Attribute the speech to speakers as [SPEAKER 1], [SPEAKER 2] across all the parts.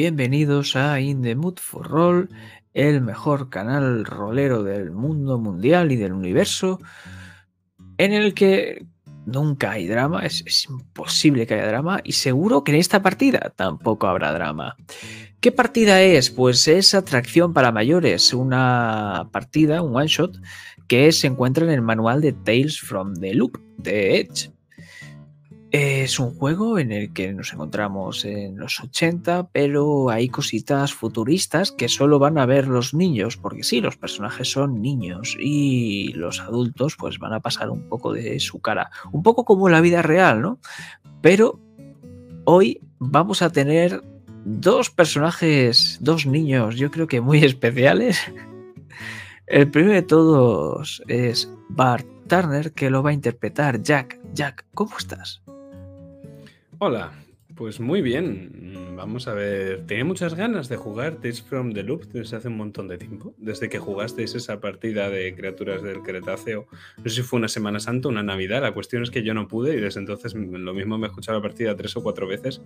[SPEAKER 1] bienvenidos a In the Mood for Roll, el mejor canal rolero del mundo mundial y del universo, en el que nunca hay drama, es, es, imposible que haya drama y seguro que en esta partida tampoco habrá drama. ¿Qué partida es? Pues es Atracción para Mayores, una partida, un one shot, que se encuentra en el manual de Tales from the Loop de Edge. Es un juego en el que nos encontramos en los 80, pero hay cositas futuristas que solo van a ver los niños, porque sí, los personajes son niños y los adultos pues van a pasar un poco de su cara, un poco como la vida real, ¿no? Pero hoy vamos a tener dos personajes, dos niños, yo creo que muy especiales. El primero de todos es Bart Turner, que lo va a interpretar Jack. Jack, ¿cómo estás?
[SPEAKER 2] Hola, pues muy bien. Vamos a ver. Tenía muchas ganas de jugar Tales from the Loop desde hace un montón de tiempo. Desde que jugasteis esa partida de criaturas del Cretáceo. No sé si fue una Semana Santa, una Navidad. La cuestión es que yo no pude y desde entonces lo mismo me he escuchado la partida tres o cuatro veces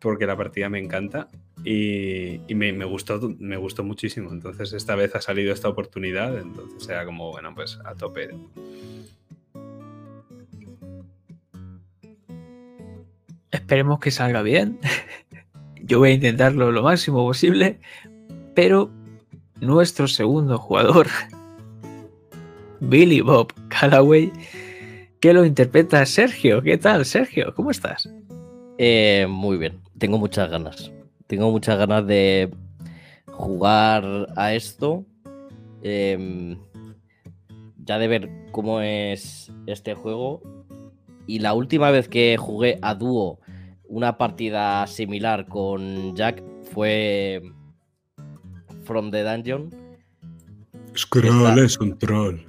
[SPEAKER 2] porque la partida me encanta y, me, gustó, me gustó muchísimo. Entonces esta vez ha salido esta oportunidad. Entonces era como, bueno, pues a tope.
[SPEAKER 1] Esperemos que salga bien. Yo voy a intentarlo lo máximo posible. Pero nuestro segundo jugador, Billy Bob Callaway, que lo interpreta Sergio. ¿Qué tal, Sergio? ¿Cómo estás?
[SPEAKER 3] Eh, muy bien. Tengo muchas ganas. Tengo muchas ganas de jugar a esto. Eh, ya de ver cómo es este juego y la última vez que jugué a dúo una partida similar con Jack fue From the Dungeon.
[SPEAKER 2] Scroll es un troll.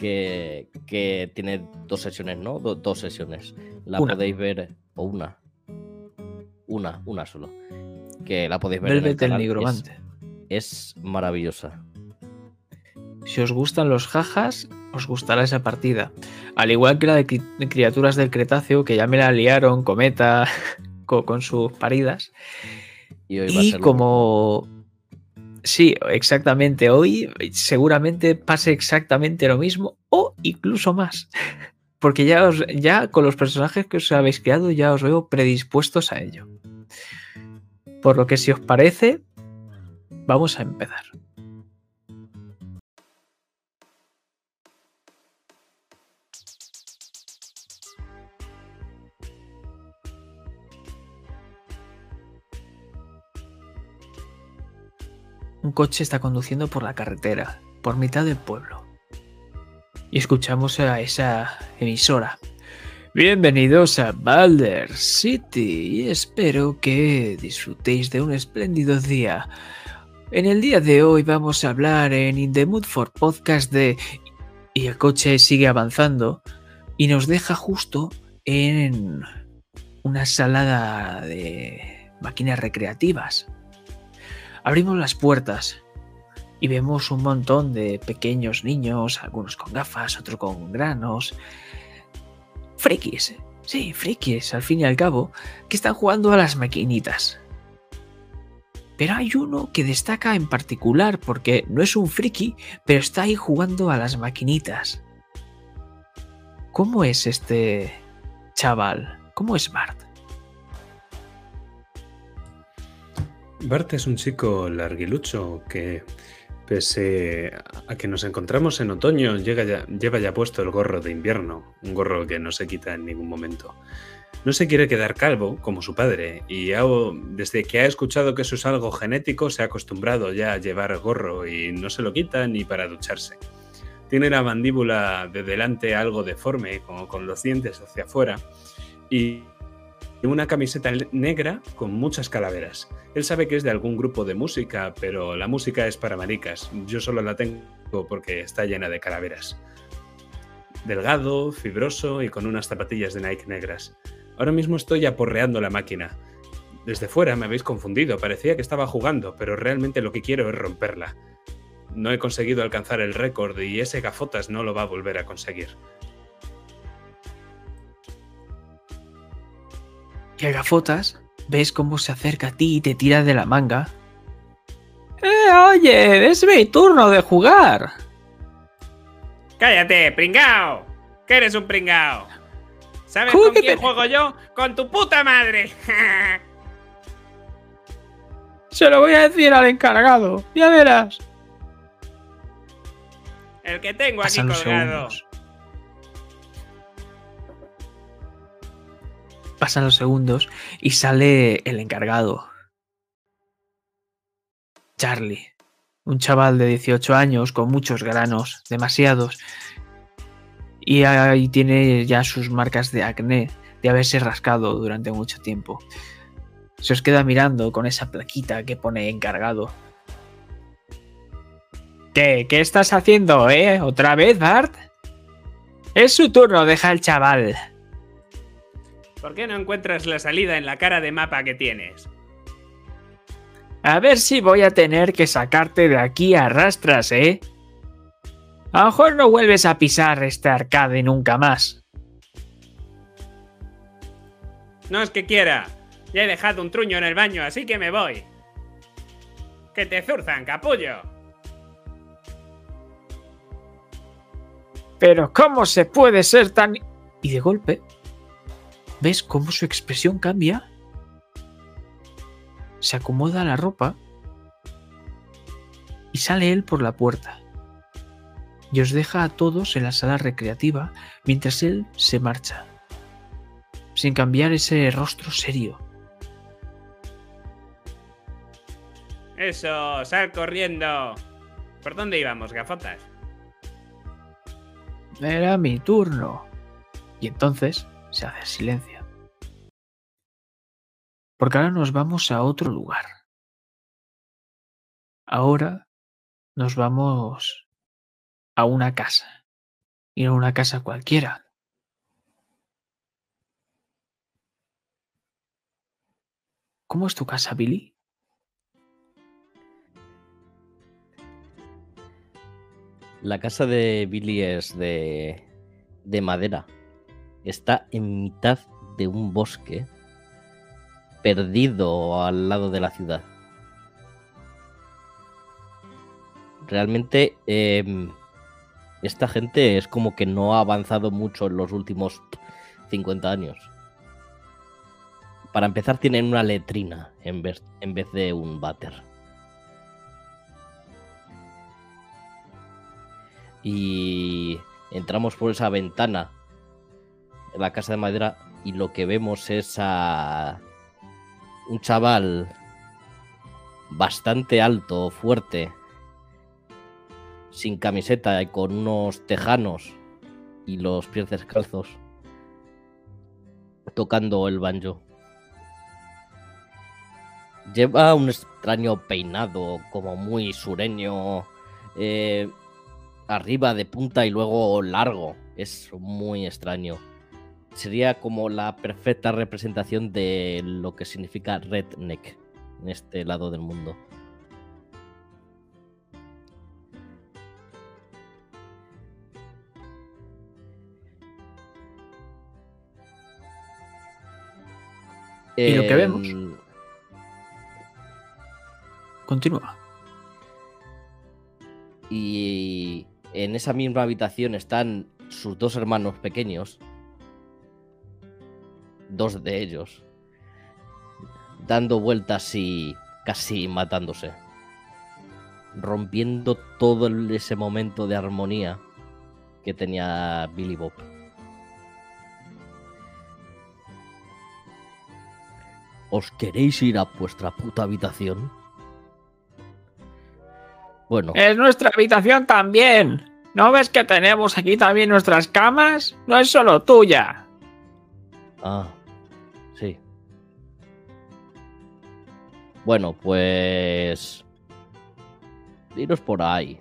[SPEAKER 3] Que, que, tiene dos sesiones, ¿no? Do, dos sesiones. La una. podéis ver. O una. Una, una solo. Que la podéis ver.
[SPEAKER 1] Velvet en el, el nigromante.
[SPEAKER 3] Es, es maravillosa.
[SPEAKER 1] Si os gustan los jajas, os gustará esa partida. Al igual que la de criaturas del Cretáceo, que ya me la liaron, Cometa, con, con sus paridas.
[SPEAKER 3] Y, hoy
[SPEAKER 1] y como... Sí, exactamente. Hoy seguramente pase exactamente lo mismo o incluso más. Porque ya, os, ya con los personajes que os habéis creado ya os veo predispuestos a ello. Por lo que si os parece, vamos a empezar. Un coche está conduciendo por la carretera, por mitad del pueblo. Y escuchamos a esa emisora. Bienvenidos a Balder City y espero que disfrutéis de un espléndido día. En el día de hoy vamos a hablar en In the Mood for Podcast de... Y el coche sigue avanzando y nos deja justo en una salada de máquinas recreativas. Abrimos las puertas y vemos un montón de pequeños niños, algunos con gafas, otros con granos. Frikis, sí, frikis, al fin y al cabo, que están jugando a las maquinitas. Pero hay uno que destaca en particular porque no es un friki, pero está ahí jugando a las maquinitas. ¿Cómo es este chaval? ¿Cómo es Bart?
[SPEAKER 2] Bart es un chico larguilucho que, pese a que nos encontramos en otoño, lleva ya puesto el gorro de invierno, un gorro que no se quita en ningún momento. No se quiere quedar calvo, como su padre, y desde que ha escuchado que eso es algo genético, se ha acostumbrado ya a llevar gorro y no se lo quita ni para ducharse. Tiene la mandíbula de delante algo deforme, como con los dientes hacia afuera, y una camiseta negra con muchas calaveras. Él sabe que es de algún grupo de música, pero la música es para maricas. Yo solo la tengo porque está llena de calaveras. Delgado, fibroso y con unas zapatillas de Nike negras. Ahora mismo estoy aporreando la máquina. Desde fuera me habéis confundido, parecía que estaba jugando, pero realmente lo que quiero es romperla. No he conseguido alcanzar el récord y ese gafotas no lo va a volver a conseguir.
[SPEAKER 1] Que Gafotas ves cómo se acerca a ti y te tira de la manga. ¡Eh, oye! ¡Es mi turno de jugar!
[SPEAKER 4] ¡Cállate, pringao! ¡Que eres un pringao! ¿Sabes
[SPEAKER 1] ¿Cómo
[SPEAKER 4] con quién
[SPEAKER 1] te-
[SPEAKER 4] juego yo? ¡Con tu puta madre!
[SPEAKER 1] Se lo voy a decir al encargado. Ya verás.
[SPEAKER 4] El que tengo aquí
[SPEAKER 1] Pasan los
[SPEAKER 4] colgado.
[SPEAKER 1] segundos. Pasan los segundos y sale el encargado. Charlie. Un chaval de 18 años con muchos granos, demasiados. Y ahí tiene ya sus marcas de acné, de haberse rascado durante mucho tiempo. Se os queda mirando con esa plaquita que pone encargado. ¿Qué? ¿Qué estás haciendo, eh? ¿Otra vez, Bart? Es su turno, deja al chaval.
[SPEAKER 4] ¿Por qué no encuentras la salida en la cara de mapa que tienes?
[SPEAKER 1] A ver si voy a tener que sacarte de aquí a rastras, ¿eh? A lo mejor no vuelves a pisar este arcade nunca más.
[SPEAKER 4] No es que quiera. Ya he dejado un truño en el baño, así que me voy. Que te zurzan, capullo.
[SPEAKER 1] Pero ¿cómo se puede ser tan... Y de golpe, ¿ves cómo su expresión cambia? Se acomoda la ropa y sale él por la puerta. Y os deja a todos en la sala recreativa mientras él se marcha, sin cambiar ese rostro serio.
[SPEAKER 4] Eso, sal corriendo. ¿Por dónde íbamos, gafotas?
[SPEAKER 1] Era mi turno. Y entonces se hace silencio. Porque ahora nos vamos a otro lugar. Ahora nos vamos a una casa. Y no una casa cualquiera. ¿Cómo es tu casa, Billy?
[SPEAKER 3] La casa de Billy es de, de madera. Está en mitad de un bosque perdido al lado de la ciudad. Realmente em, esta gente es como que no ha avanzado mucho en los últimos 50 años. Para empezar tienen una letrina en vez, en vez de un váter. y entramos por esa ventana en la casa de madera y lo que vemos es a un chaval bastante alto, fuerte, sin camiseta y con unos tejanos y los pies descalzos, tocando el banjo. Lleva un extraño peinado, como muy sureño, eh, arriba de punta y luego largo. Es muy extraño. Sería como la perfecta representación de lo que significa redneck en este lado del mundo.
[SPEAKER 1] Y lo que vemos.
[SPEAKER 3] Em,
[SPEAKER 1] Continúa.
[SPEAKER 3] Y en esa misma habitación están sus dos hermanos pequeños. Dos de ellos. Dando vueltas y casi matándose. Rompiendo todo ese momento de armonía que tenía Billy Bob. ¿Os queréis ir a vuestra puta habitación? Bueno.
[SPEAKER 1] Es nuestra habitación también. ¿No ves que tenemos aquí también nuestras camas? No es solo tuya.
[SPEAKER 3] Ah, Bueno, pues... Iros por ahí.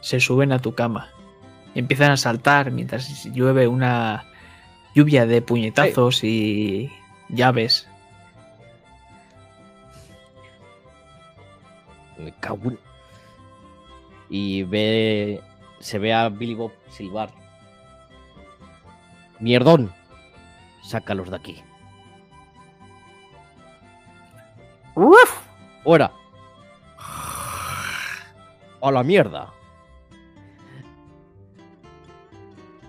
[SPEAKER 1] Se suben a tu cama. Empiezan a saltar mientras llueve una lluvia de puñetazos y llaves.
[SPEAKER 3] Me cago Y ve... Se ve a Billy Bob silbar. ¡Mierdón! Sácalos de aquí.
[SPEAKER 1] ¡Uf!
[SPEAKER 3] ¡Fuera! ¡A la mierda!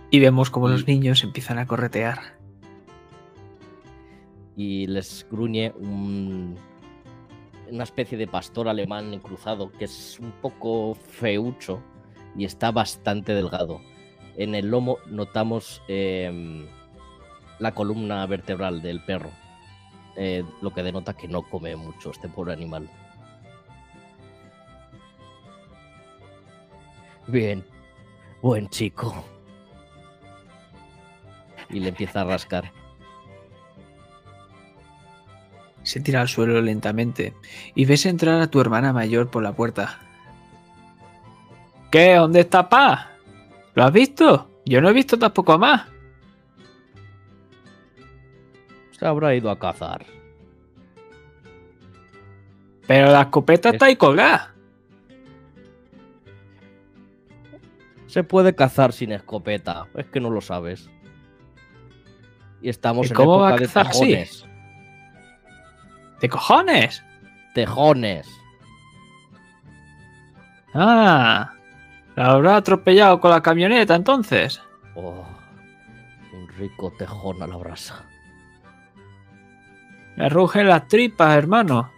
[SPEAKER 1] Y vemos como los niños empiezan a corretear.
[SPEAKER 3] Y les gruñe un- una especie de pastor alemán cruzado que es un poco feucho y está bastante delgado. En el lomo notamos em, la columna vertebral del perro, eh, lo que denota que no come mucho este pobre animal. Bien, buen chico. Y le empieza a rascar.
[SPEAKER 1] Se tira al suelo lentamente y ves entrar a tu hermana mayor por la puerta. ¿Qué? ¿Dónde está Pa? ¿Lo has visto? Yo no he visto tampoco más.
[SPEAKER 3] Se habrá ido a cazar.
[SPEAKER 1] Pero la escopeta está ahí colgada.
[SPEAKER 3] Se puede cazar sin escopeta, es que no lo sabes. Y estamos
[SPEAKER 1] ¿Y
[SPEAKER 3] en
[SPEAKER 1] cómo va
[SPEAKER 3] época
[SPEAKER 1] a
[SPEAKER 3] de
[SPEAKER 1] cazar así?
[SPEAKER 3] tejones.
[SPEAKER 1] ¿De cojones?
[SPEAKER 3] Tejones.
[SPEAKER 1] Ah, la habrá atropellado con la camioneta entonces.
[SPEAKER 3] Oh, un rico tejón a la brasa.
[SPEAKER 1] Me rugen las tripas, hermano.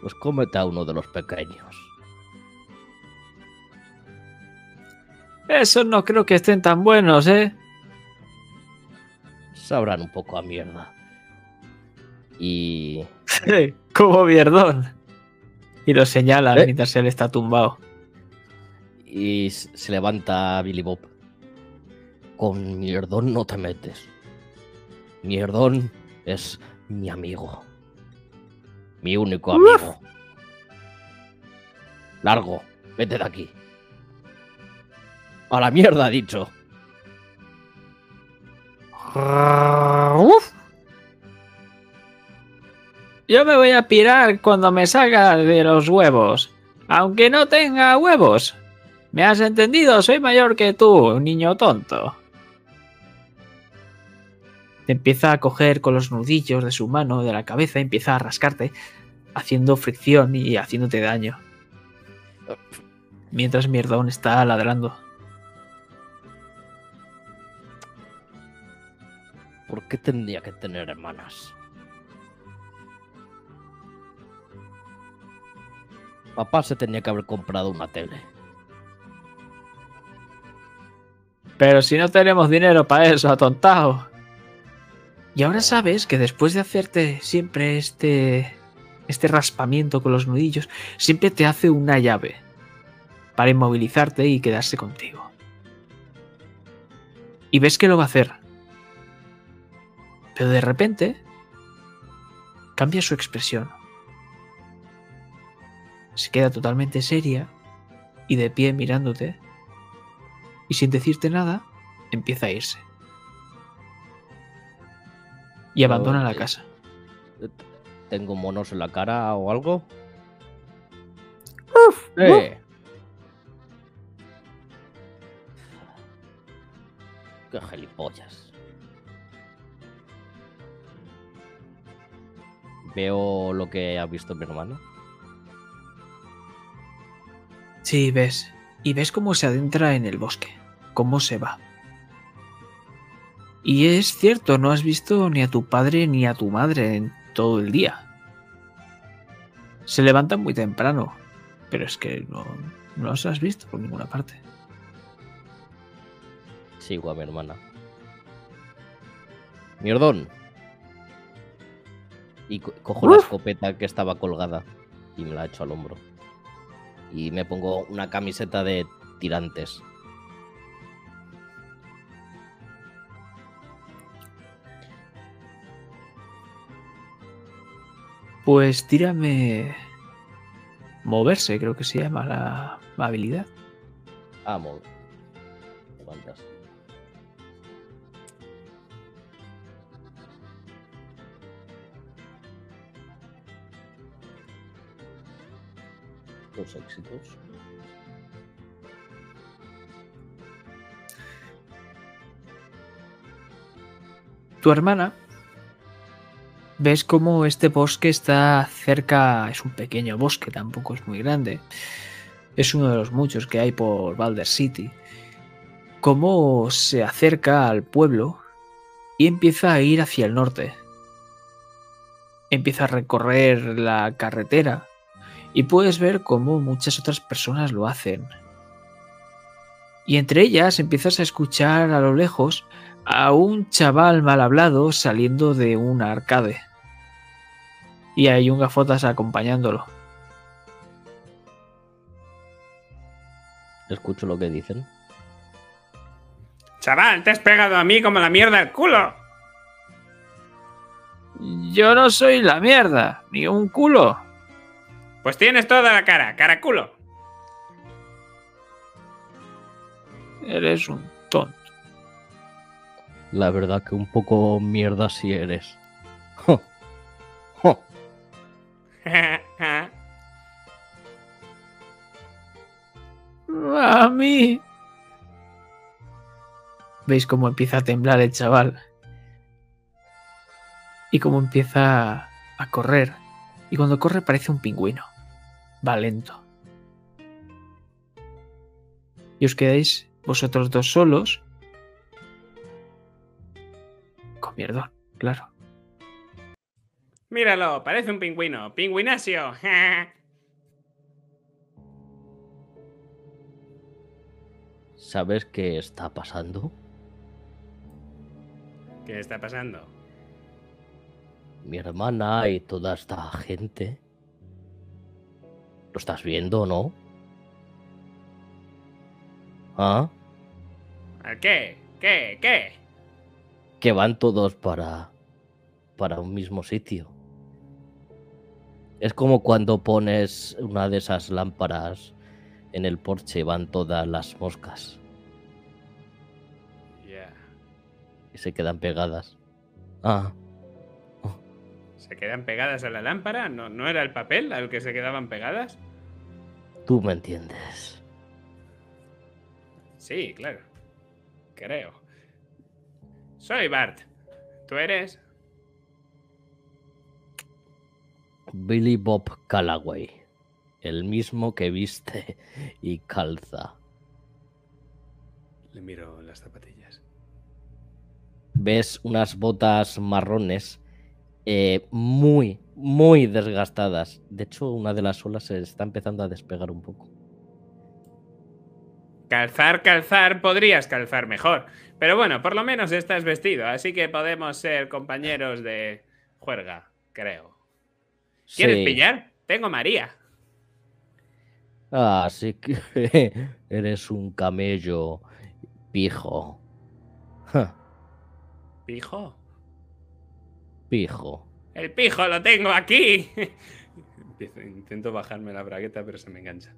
[SPEAKER 3] Pues cómete a uno de los pequeños.
[SPEAKER 1] Esos no creo que estén tan buenos, ¿eh?
[SPEAKER 3] Sabrán un poco a mierda. Y
[SPEAKER 1] Como mierdón. Y lo señala
[SPEAKER 3] ¿Eh?
[SPEAKER 1] mientras él está tumbado.
[SPEAKER 3] y se levanta Billy Bob. Con mierdón no te metes. Mierdón es mi amigo. Mi único amigo. Largo, vete de aquí. A la mierda, dicho.
[SPEAKER 1] Uf. Yo me voy a pirar cuando me salga de los huevos. Aunque no tenga huevos. ¿Me has entendido? Soy mayor que tú, niño tonto. Te empieza a coger con los nudillos de su mano, de la cabeza, y empieza a rascarte, haciendo fricción y haciéndote daño. Mientras Mierdón está ladrando.
[SPEAKER 3] ¿Por qué tendría que tener hermanas? Papá se tenía que haber comprado una tele.
[SPEAKER 1] Pero si no tenemos dinero para eso, atontado. Y ahora sabes que después de hacerte siempre este este raspamiento con los nudillos, siempre te hace una llave para inmovilizarte y quedarse contigo. Y ves que lo va a hacer. Pero de repente cambia su expresión. Se queda totalmente seria y de pie mirándote y sin decirte nada, empieza a irse. Y abandona la casa.
[SPEAKER 3] ¿Tengo monos en la cara o algo?
[SPEAKER 1] Uf,
[SPEAKER 3] ¡Eh! ¡Qué gilipollas! Veo lo que ha visto mi hermano.
[SPEAKER 1] Sí, ves. Y ves cómo se adentra en el bosque. Cómo se va. Y es cierto, no has visto ni a tu padre ni a tu madre en todo el día. Se levantan muy temprano. Pero es que no, no los has visto por ninguna parte.
[SPEAKER 3] Sigo a mi hermana. Mierdón. Y co- cojo la escopeta que estaba colgada y me la echo al hombro. Y me pongo una camiseta de tirantes.
[SPEAKER 1] Pues tírame. Moverse, creo que se llama la, la habilidad.
[SPEAKER 3] Amo. Levantas. Dos éxitos.
[SPEAKER 1] Tu hermana, ves como este bosque está cerca, es un pequeño bosque, tampoco es muy grande. Es uno de los muchos que hay por Balder City. Cómo se acerca al pueblo y empieza a ir hacia el norte. Empieza a recorrer la carretera y puedes ver cómo muchas otras personas lo hacen. Y entre ellas empiezas a escuchar a lo lejos a un chaval mal hablado saliendo de un arcade. Y hay un gafotas acompañándolo.
[SPEAKER 3] Escucho lo que dicen.
[SPEAKER 4] Chaval, te has pegado a mí como la mierda al culo.
[SPEAKER 1] Yo no soy la mierda, ni un culo.
[SPEAKER 4] Pues tienes toda la cara, caraculo.
[SPEAKER 1] Eres un tonto.
[SPEAKER 3] La verdad que un poco mierda si eres.
[SPEAKER 1] A mí. ¿Veis cómo empieza a temblar el chaval? Y cómo empieza a correr. Y cuando corre parece un pingüino. Va lento. Y os quedáis vosotros dos solos. Con mierdón, claro.
[SPEAKER 4] Míralo, parece un pingüino. Pingüinasio.
[SPEAKER 3] ¿Sabes qué está pasando?
[SPEAKER 4] ¿Qué está pasando?
[SPEAKER 3] Mi hermana y toda esta gente. ¿Lo estás viendo, no? ¿Ah?
[SPEAKER 4] ¿A ¿Qué? ¿Qué? ¿Qué?
[SPEAKER 3] Que van todos para. para un mismo sitio. Es como cuando pones una de esas lámparas en el porche y van todas las moscas
[SPEAKER 4] Ya.
[SPEAKER 3] y se quedan pegadas. Ah,
[SPEAKER 4] ¿Se quedan pegadas a la lámpara? ¿No, ¿No era el papel al que se quedaban pegadas?
[SPEAKER 3] tú me entiendes.
[SPEAKER 4] Sí, claro. Creo. Soy Bart. ¿Tú eres?
[SPEAKER 3] Billy Bob Calloway. El mismo que viste y calza.
[SPEAKER 2] Le miro las zapatillas.
[SPEAKER 3] ves unas botas marrones eh, muy, muy desgastadas. De hecho, una de las suelas se está empezando a despegar un poco.
[SPEAKER 4] Calzar, calzar, podrías calzar mejor. Pero bueno, por lo menos estás vestido, así que podemos ser compañeros de juerga, creo. ¿Quieres
[SPEAKER 3] Sí.
[SPEAKER 4] pillar? Tengo María.
[SPEAKER 3] Ah, sí que eres un camello pijo.
[SPEAKER 4] ¿Pijo?
[SPEAKER 3] Pijo.
[SPEAKER 4] El pijo lo tengo aquí. Intento bajarme la bragueta, pero se me engancha.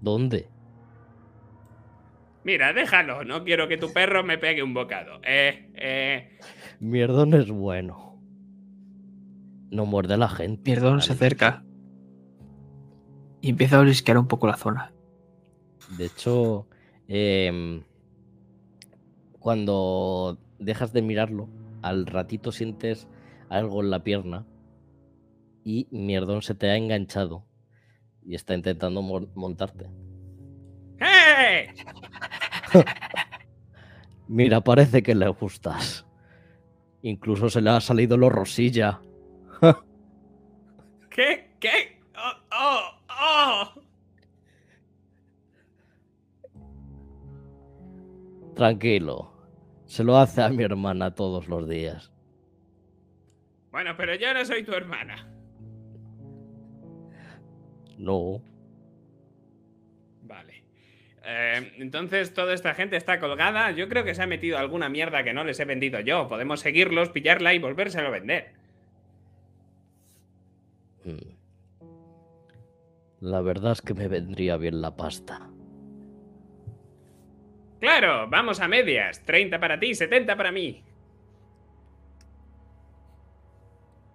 [SPEAKER 3] ¿Dónde?
[SPEAKER 4] Mira, déjalo. No quiero que tu perro me pegue un bocado. Eh, eh.
[SPEAKER 3] Mierdón es bueno. No muerde a la gente.
[SPEAKER 1] Mierdón se acerca. Y empieza a olisquear un poco la zona.
[SPEAKER 3] De hecho, em, cuando dejas de mirarlo, al ratito sientes algo en la pierna y Mierdón se te ha enganchado y está intentando mon- montarte.
[SPEAKER 4] ¡Eh!
[SPEAKER 3] Mira, parece que le gustas. Incluso se le ha salido lo rosilla.
[SPEAKER 4] ¿Qué? ¿Qué? ¡Oh! ¡Oh! ¡Oh!
[SPEAKER 3] Tranquilo. Se lo hace a mi hermana todos los días.
[SPEAKER 4] Bueno, pero yo no soy tu hermana.
[SPEAKER 3] No.
[SPEAKER 4] Vale. Eh, entonces toda esta gente está colgada. Yo creo que se ha metido alguna mierda que no les he vendido yo. Podemos seguirlos, pillarla y volvérselo a vender.
[SPEAKER 3] La verdad es que me vendría bien la pasta.
[SPEAKER 4] Claro, vamos a medias. 30 para ti, 70 para mí.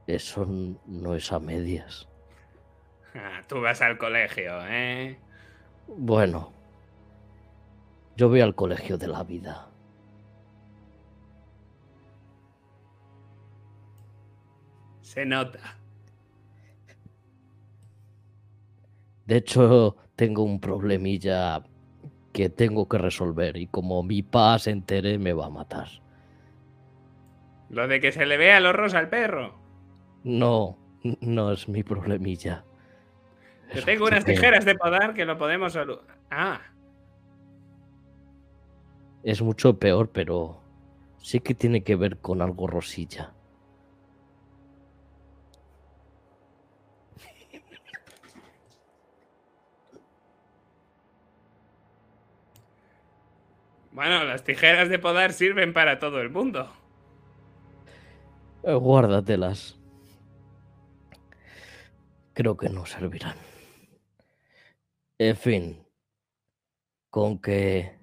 [SPEAKER 3] Eso no es a medias.
[SPEAKER 4] Tú vas al colegio, ¿eh?
[SPEAKER 3] Bueno, yo voy al colegio de la vida.
[SPEAKER 4] Se nota.
[SPEAKER 3] De hecho, tengo un problemilla que tengo que resolver y como mi pa se entere me va a matar.
[SPEAKER 4] Lo de que se le vea los ojos al perro.
[SPEAKER 3] No, no es mi problemilla.
[SPEAKER 4] Yo tengo unas tijeras de podar que lo podemos Ah,
[SPEAKER 3] Es mucho peor, pero sí que tiene que ver con algo rosilla.
[SPEAKER 4] Bueno, las tijeras de podar sirven para todo el mundo.
[SPEAKER 3] Eh, Guárdatelas. Creo que no servirán. En fin. Con que...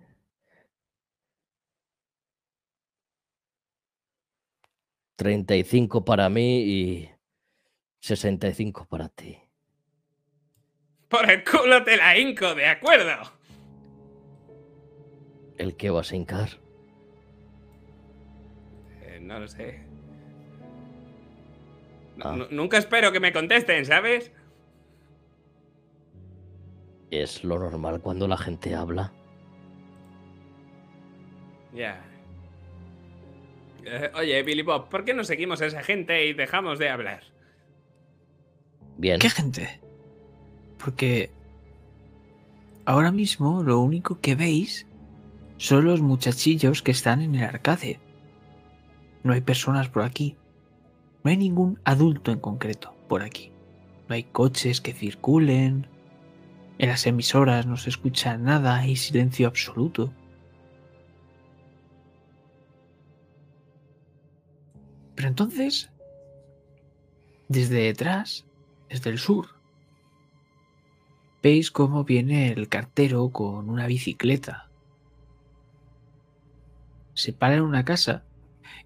[SPEAKER 3] Treinta y cinco para mí y 65 para ti.
[SPEAKER 4] Por el culo te la hinco, ¿de acuerdo?
[SPEAKER 3] ¿El que vas a hincar?
[SPEAKER 4] Eh, no lo sé.
[SPEAKER 3] Ah.
[SPEAKER 4] Nunca espero que me contesten, ¿sabes?
[SPEAKER 3] Es lo normal cuando la gente habla.
[SPEAKER 4] Ya. Eh, oye, Billy Bob, ¿por qué no seguimos a esa gente y dejamos de hablar?
[SPEAKER 3] Bien.
[SPEAKER 1] ¿Qué gente? Porque ahora mismo lo único que veis son los muchachillos que están en el arcade. No hay personas por aquí. No hay ningún adulto en concreto por aquí. No hay coches que circulen. En las emisoras no se escucha nada, hay silencio absoluto. Pero entonces, desde detrás, desde el sur, veis cómo viene el cartero con una bicicleta. Se para en una casa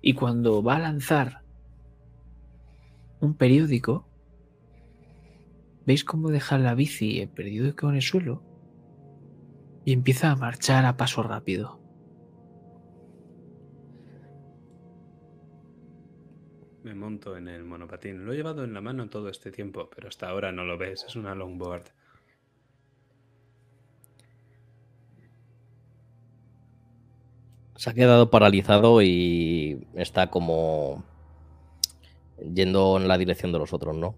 [SPEAKER 1] y cuando va a lanzar un periódico, veis cómo deja la bici y el periódico en el suelo y empieza a marchar a paso rápido.
[SPEAKER 2] Me monto en el monopatín. Lo he llevado en la mano todo este tiempo, pero hasta ahora no lo ves. Es una longboard.
[SPEAKER 3] Se ha quedado paralizado y está como yendo en la dirección de los otros, ¿no?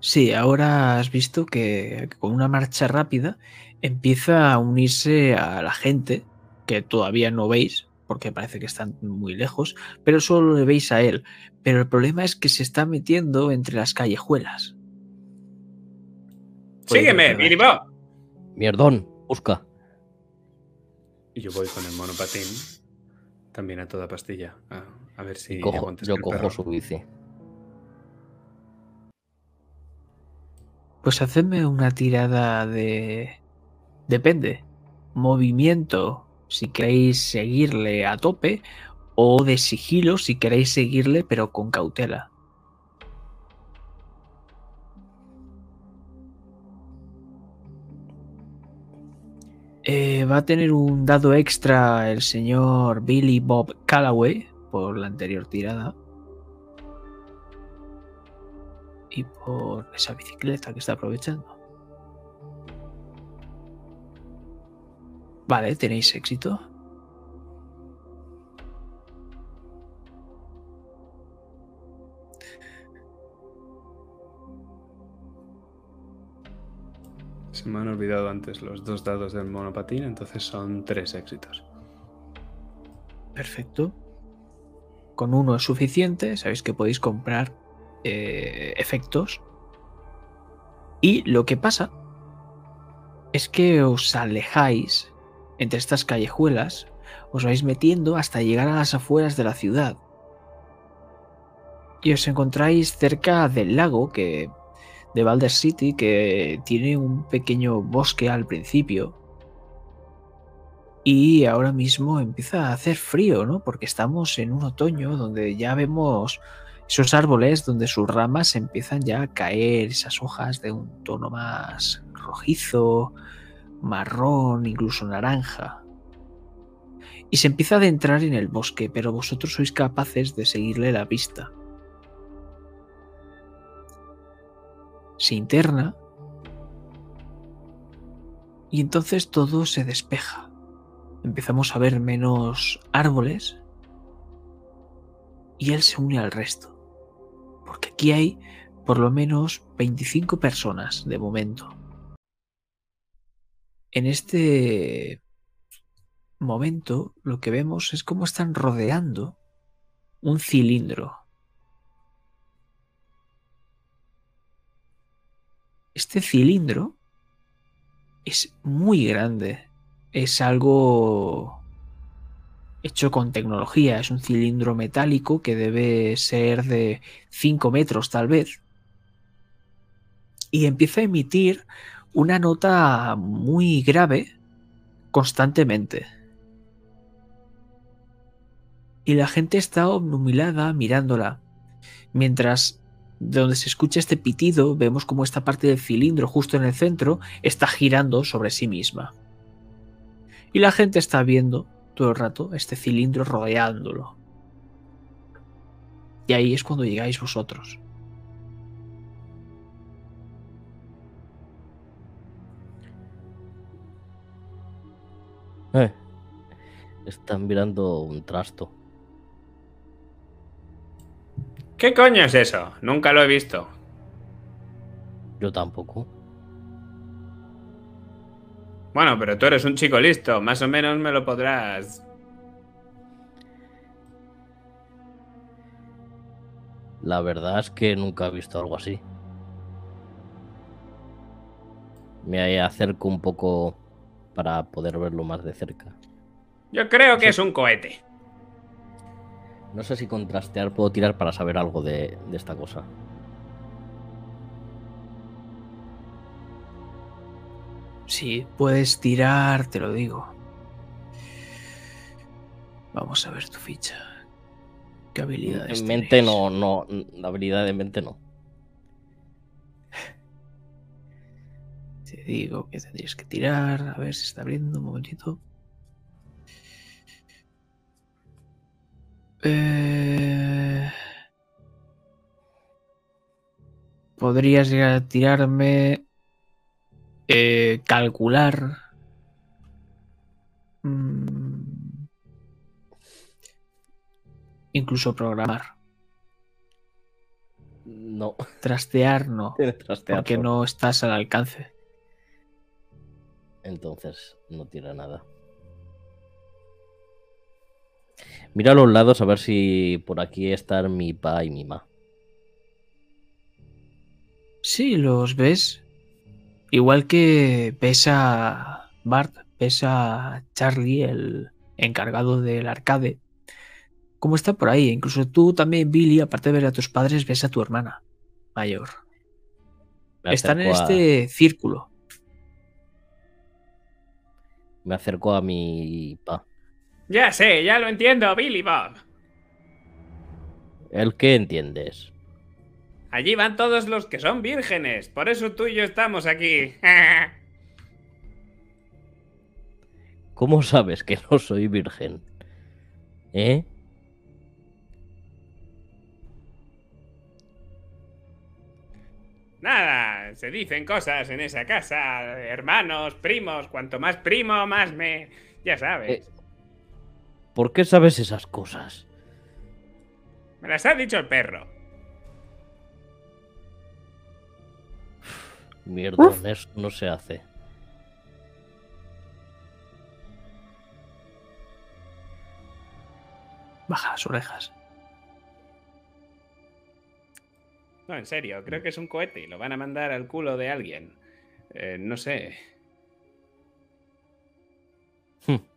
[SPEAKER 1] Sí, ahora has visto que con una marcha rápida empieza a unirse a la gente que todavía no veis, porque parece que están muy lejos, pero solo le veis a él. Pero el problema es que se está metiendo entre las callejuelas.
[SPEAKER 4] Sígueme,
[SPEAKER 1] perdáis.
[SPEAKER 4] Bob.
[SPEAKER 3] Mierdón, busca.
[SPEAKER 2] Y yo voy con el monopatín. También a toda pastilla. A, a ver si
[SPEAKER 3] Cojo- yo cojo
[SPEAKER 2] perro.
[SPEAKER 3] su bici.
[SPEAKER 1] Pues hacedme una tirada de... Depende. Movimiento si queréis seguirle a tope o de sigilo si queréis seguirle pero con cautela. Eh, va a tener un dado extra el señor Billy Bob Calloway por la anterior tirada. Y por esa bicicleta que está aprovechando. Vale, tenéis éxito.
[SPEAKER 2] Se me han olvidado antes los dos dados del monopatín, entonces son tres éxitos.
[SPEAKER 1] Perfecto. Con uno es suficiente. Sabéis que podéis comprar eh, efectos. Y lo que pasa es que os alejáis entre estas callejuelas. Os vais metiendo hasta llegar a las afueras de la ciudad. Y os encontráis cerca del lago que de Balder City que tiene un pequeño bosque al principio. Y ahora mismo empieza a hacer frío, ¿no? Porque estamos en un otoño donde ya vemos esos árboles donde sus ramas empiezan ya a caer, esas hojas de un tono más rojizo, marrón, incluso naranja. y se empieza a adentrar en el bosque, pero vosotros sois capaces de seguirle la pista. Se interna y entonces todo se despeja. Empezamos a ver menos árboles y él se une al resto. Porque aquí hay por lo menos 25 personas de momento. En este momento lo que vemos es cómo están rodeando un cilindro. Este cilindro es muy grande. Es algo hecho con tecnología. Es un cilindro metálico que debe ser de 5 metros tal vez. Y empieza a emitir una nota muy grave constantemente. Y la gente está obnubilada mirándola. Mientras de donde se escucha este pitido, vemos como esta parte del cilindro justo en el centro está girando sobre sí misma. Y la gente está viendo todo el rato este cilindro rodeándolo. Y ahí es cuando llegáis vosotros.
[SPEAKER 3] Eh, están mirando un trasto.
[SPEAKER 4] ¿Qué coño es eso? Nunca lo he visto.
[SPEAKER 3] Yo tampoco.
[SPEAKER 4] Bueno, pero tú eres un chico listo. Más o menos me lo podrás.
[SPEAKER 3] La verdad es que nunca he visto algo así. Me acerco un poco para poder verlo más de cerca.
[SPEAKER 4] Yo creo que es un cohete.
[SPEAKER 3] No sé si contrastear puedo tirar para saber algo de, de esta cosa.
[SPEAKER 1] Sí, puedes tirar, te lo digo. Vamos a ver tu ficha. ¿Qué habilidades
[SPEAKER 3] En mente
[SPEAKER 1] tenéis?
[SPEAKER 3] no, no, la habilidad de mente no.
[SPEAKER 1] Te digo que tendrías que tirar. A ver si está abriendo un momentito. Eh, Podrías llegar a tirarme. eh, calcular. Mm, Incluso programar.
[SPEAKER 3] No.
[SPEAKER 1] Trastear no.
[SPEAKER 3] Trastear,
[SPEAKER 1] Porque no estás al alcance.
[SPEAKER 3] Entonces no tira nada. Mira a los lados a ver si por aquí están mi pa y mi ma.
[SPEAKER 1] Sí, los ves. Igual que ves a Bart, ves a Charlie, el encargado del arcade. Como está por ahí. Incluso tú también, Billy, aparte de ver a tus padres, ves a tu hermana mayor. Están en
[SPEAKER 3] a-
[SPEAKER 1] este círculo.
[SPEAKER 3] Me acerco a mi pa.
[SPEAKER 4] Ya sé, ya lo entiendo, Billy Bob.
[SPEAKER 3] ¿El qué entiendes?
[SPEAKER 4] Allí van todos los que son vírgenes. Por eso tú y yo estamos aquí.
[SPEAKER 3] ¿Cómo sabes que no soy virgen? ¿Eh?
[SPEAKER 4] Nada, se dicen cosas en esa casa. Hermanos, primos. Cuanto más primo, más me. Ya sabes.
[SPEAKER 3] Eh. ¿Por qué sabes esas cosas?
[SPEAKER 4] Me las ha dicho el perro.
[SPEAKER 3] Mierda, eso no se hace.
[SPEAKER 1] Baja las orejas.
[SPEAKER 4] No, en serio, creo que es un cohete y lo van a mandar al culo de alguien. Eh, no sé.
[SPEAKER 3] Hm.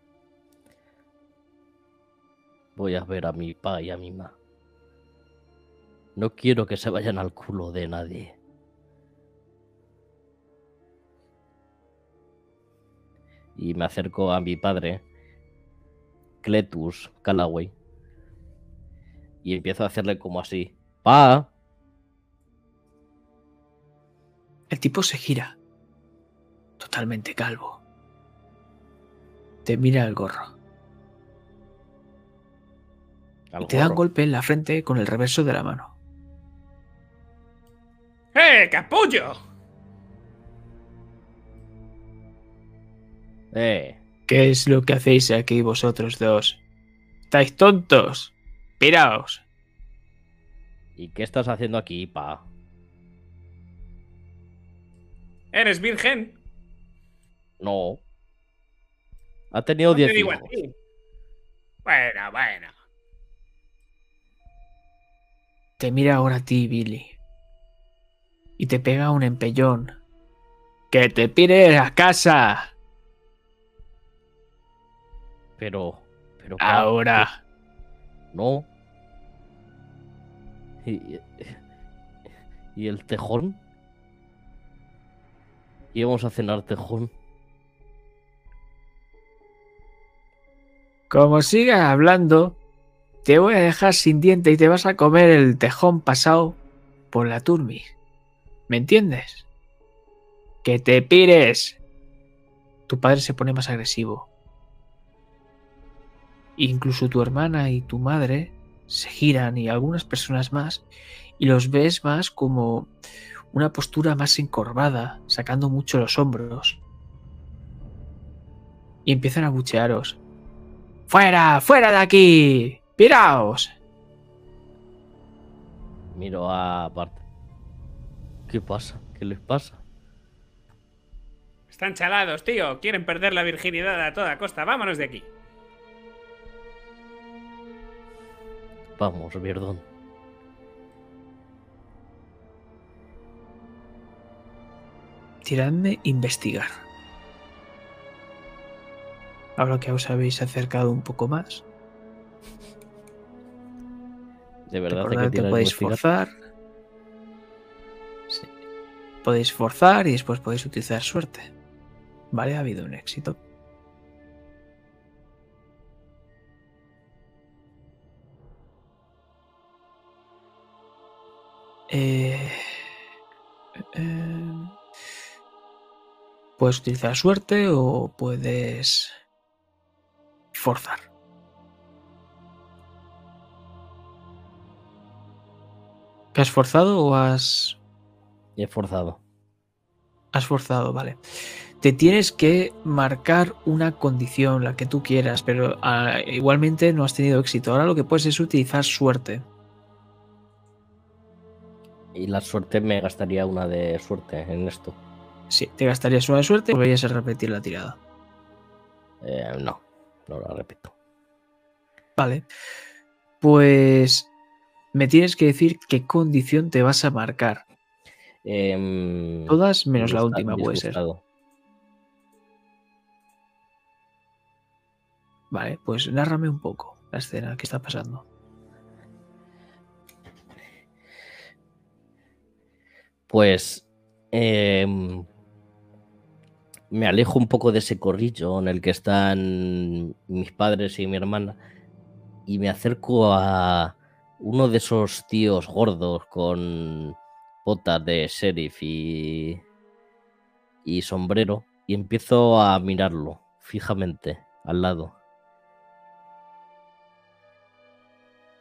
[SPEAKER 3] Voy a ver a mi pa y a mi ma. No quiero que se vayan al culo de nadie. Y me acerco a mi padre, Cletus Callaway, y empiezo a hacerle como así. Pa,
[SPEAKER 1] El tipo se gira. Totalmente calvo. Te mira el gorro.
[SPEAKER 3] Al
[SPEAKER 1] y te da un
[SPEAKER 3] gorro.
[SPEAKER 1] golpe en la frente con el reverso de la mano.
[SPEAKER 4] ¡Eh, capullo!
[SPEAKER 3] Eh,
[SPEAKER 1] ¿Qué es lo que hacéis aquí vosotros dos? ¿Estáis tontos? Piraos.
[SPEAKER 3] ¿y qué estás haciendo aquí, pa?
[SPEAKER 4] ¿Eres virgen?
[SPEAKER 3] No. Ha tenido
[SPEAKER 4] No te
[SPEAKER 3] 10
[SPEAKER 4] digo a
[SPEAKER 3] hijos.
[SPEAKER 4] ti. Bueno, bueno.
[SPEAKER 1] Te mira ahora a ti, Billy. Y te pega un empellón. ¡Que te pires a casa!
[SPEAKER 3] Pero, pero
[SPEAKER 1] Ahora.
[SPEAKER 3] no. ¿Y, y el tejón? Íbamos a cenar tejón.
[SPEAKER 1] Como sigas hablando, te voy a dejar sin diente y te vas a comer el tejón pasado por la turmi. ¿Me entiendes? ¡Que te pires! Tu padre se pone más agresivo. Incluso tu hermana y tu madre se giran y algunas personas más y los ves más como una postura más encorvada, sacando mucho los hombros. Y empiezan a buchearos. ¡Fuera! ¡Fuera de aquí! ¡Piraos!
[SPEAKER 3] Miro a Bart. ¿Qué pasa? ¿Qué les pasa?
[SPEAKER 4] Están chalados, tío. Quieren perder la virginidad a toda costa. Vámonos de aquí.
[SPEAKER 3] Vamos, Bierdón.
[SPEAKER 1] Tiradme investigar. Ahora que os habéis acercado un poco más,
[SPEAKER 3] De verdad
[SPEAKER 1] recordad
[SPEAKER 3] que
[SPEAKER 1] podéis forzar. Sí. Podéis forzar y después podéis utilizar suerte. Vale, ha habido un éxito. Eh, eh, puedes utilizar suerte o puedes forzar. ¿Te has forzado o has
[SPEAKER 3] he forzado.
[SPEAKER 1] Has forzado, vale. Te tienes que marcar una condición, la que tú quieras, pero ah, igualmente no has tenido éxito. Ahora lo que puedes es utilizar suerte.
[SPEAKER 3] Y la suerte me gastaría una de suerte en esto.
[SPEAKER 1] Sí, te gastarías una de suerte y volverías a repetir la tirada.
[SPEAKER 3] Eh, no, no la repito.
[SPEAKER 1] Vale. Pues me tienes que decir qué condición te vas a marcar.
[SPEAKER 3] Em,
[SPEAKER 1] Todas menos la última puede ser. Vale, pues nárrame un poco la escena que está pasando.
[SPEAKER 3] Pues em, me alejo un poco de ese corrillo en el que están mis padres y mi hermana y me acerco a uno de esos tíos gordos con botas de sheriff y, y sombrero y empiezo a mirarlo fijamente al lado.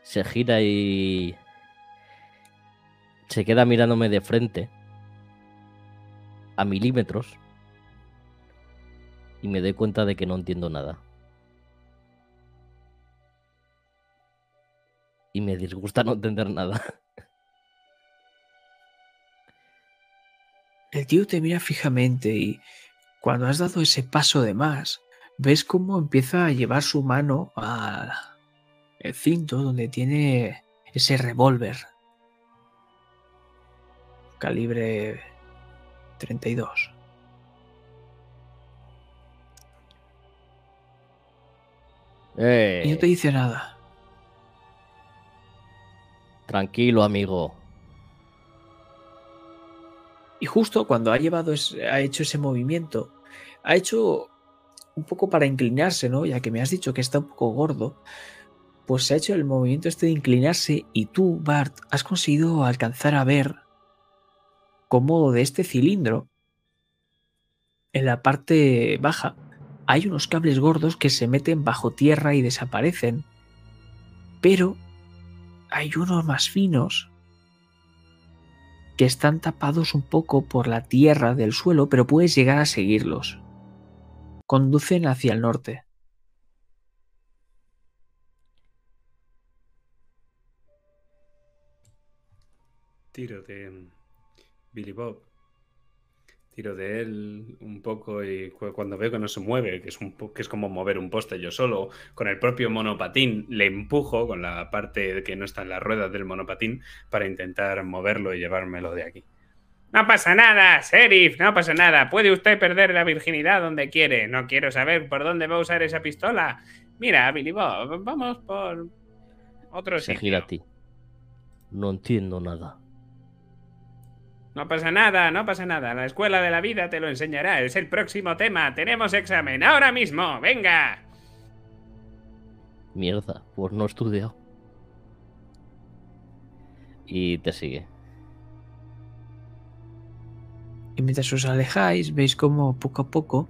[SPEAKER 3] Se gira y se queda mirándome de frente a milímetros y me doy cuenta de que no entiendo nada. Y me disgusta no entender nada.
[SPEAKER 1] El tío te mira fijamente y cuando has dado ese paso de más, ves cómo empieza a llevar su mano al cinto donde tiene ese revólver calibre 32.
[SPEAKER 3] Eh,
[SPEAKER 1] Y no te dice nada.
[SPEAKER 3] Tranquilo, amigo.
[SPEAKER 1] Y justo cuando ha llevado ha hecho ese movimiento, ha hecho un poco para inclinarse, ¿no? Ya que me has dicho que está un poco gordo, pues se ha hecho el movimiento este de inclinarse y tú, Bart, has conseguido alcanzar a ver cómo de este cilindro, en la parte baja, hay unos cables gordos que se meten bajo tierra y desaparecen, pero hay unos más finos que están tapados un poco por la tierra del suelo, pero puedes llegar a seguirlos. Conducen hacia el norte.
[SPEAKER 2] Tiro de Billy Bob. Tiro de él un poco y cu- cuando veo que no se mueve, que es, un que es como mover un poste yo solo, con el propio monopatín le empujo con la parte que no está en las ruedas del monopatín para intentar moverlo y llevármelo de aquí.
[SPEAKER 4] No pasa nada, sheriff, no pasa nada. Puede usted perder la virginidad donde quiere. No quiero saber por dónde va a usar esa pistola. Mira, Billy Bob, vamos por otro
[SPEAKER 3] Se
[SPEAKER 4] sitio.
[SPEAKER 3] gira a ti. No entiendo nada.
[SPEAKER 4] No pasa nada, no pasa nada. La escuela de la vida te lo enseñará. Es el próximo tema. Tenemos examen ahora mismo. Venga.
[SPEAKER 3] Mierda, pues no he estudiado. Y te sigue.
[SPEAKER 1] Y mientras os alejáis, veis como poco a poco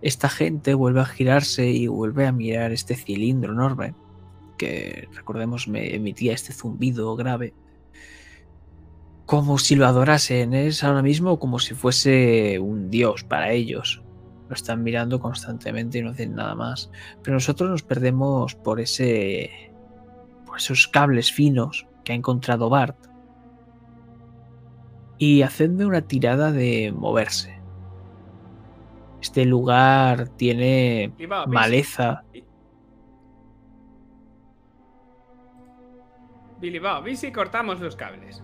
[SPEAKER 1] esta gente vuelve a girarse y vuelve a mirar este cilindro enorme que, recordemos, me emitía este zumbido grave. Como si lo adorasen, es ahora mismo como si fuese un dios para ellos. Lo están mirando constantemente y no hacen nada más. Pero nosotros nos perdemos por ese. por esos cables finos que ha encontrado Bart y hacedme una tirada de moverse. Este lugar tiene
[SPEAKER 4] Billy Bob, ¿y si-
[SPEAKER 1] maleza.
[SPEAKER 4] Billy Bob, ¿y si cortamos los cables?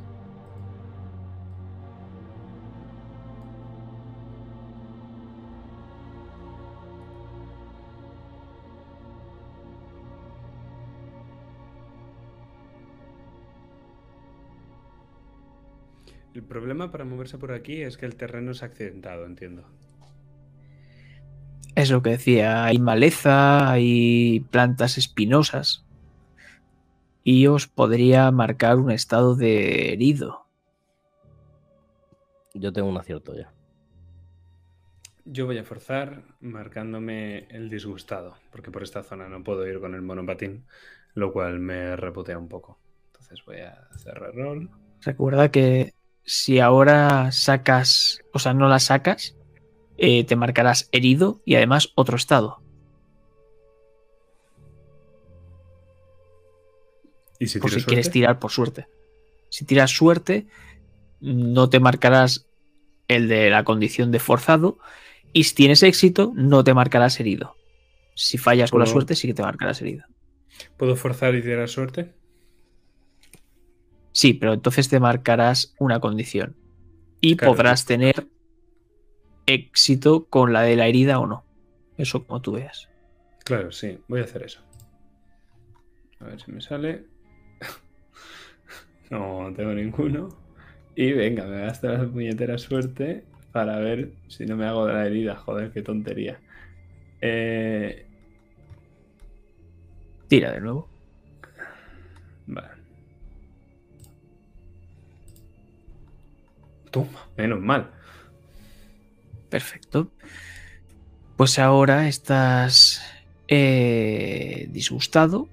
[SPEAKER 2] El problema para moverse por aquí es que el terreno es accidentado, entiendo.
[SPEAKER 1] Es lo que decía. Hay maleza, hay plantas espinosas. Y os podría marcar un estado de herido.
[SPEAKER 3] Yo tengo un acierto ya.
[SPEAKER 2] Yo voy a forzar marcándome el disgustado, porque por esta zona no puedo ir con el monopatín, lo cual me reputea un poco. Entonces voy a cerrar rol.
[SPEAKER 1] Recuerda que si ahora sacas, o sea, no la sacas, eh, te marcarás herido y además otro estado.
[SPEAKER 2] ¿Y si
[SPEAKER 1] por si quieres tirar por suerte. Si tiras suerte, no te marcarás el de la condición de forzado. Y si tienes éxito, no te marcarás herido. Si fallas con la suerte, sí que te marcarás herido.
[SPEAKER 2] ¿Puedo forzar y tirar suerte?
[SPEAKER 1] Sí, pero entonces te marcarás una condición. Y
[SPEAKER 2] Claro,
[SPEAKER 1] podrás
[SPEAKER 2] sí.
[SPEAKER 1] tener éxito con la de la herida o no. Eso como tú veas.
[SPEAKER 2] Claro, sí, voy a hacer eso. A ver si me sale. No tengo ninguno. Y venga, me gasto la puñetera suerte para ver si no me hago de la herida. Joder, qué tontería. Eh,
[SPEAKER 1] Tira de nuevo.
[SPEAKER 2] vale. Toma, menos mal.
[SPEAKER 1] Perfecto. Pues ahora estás eh, disgustado.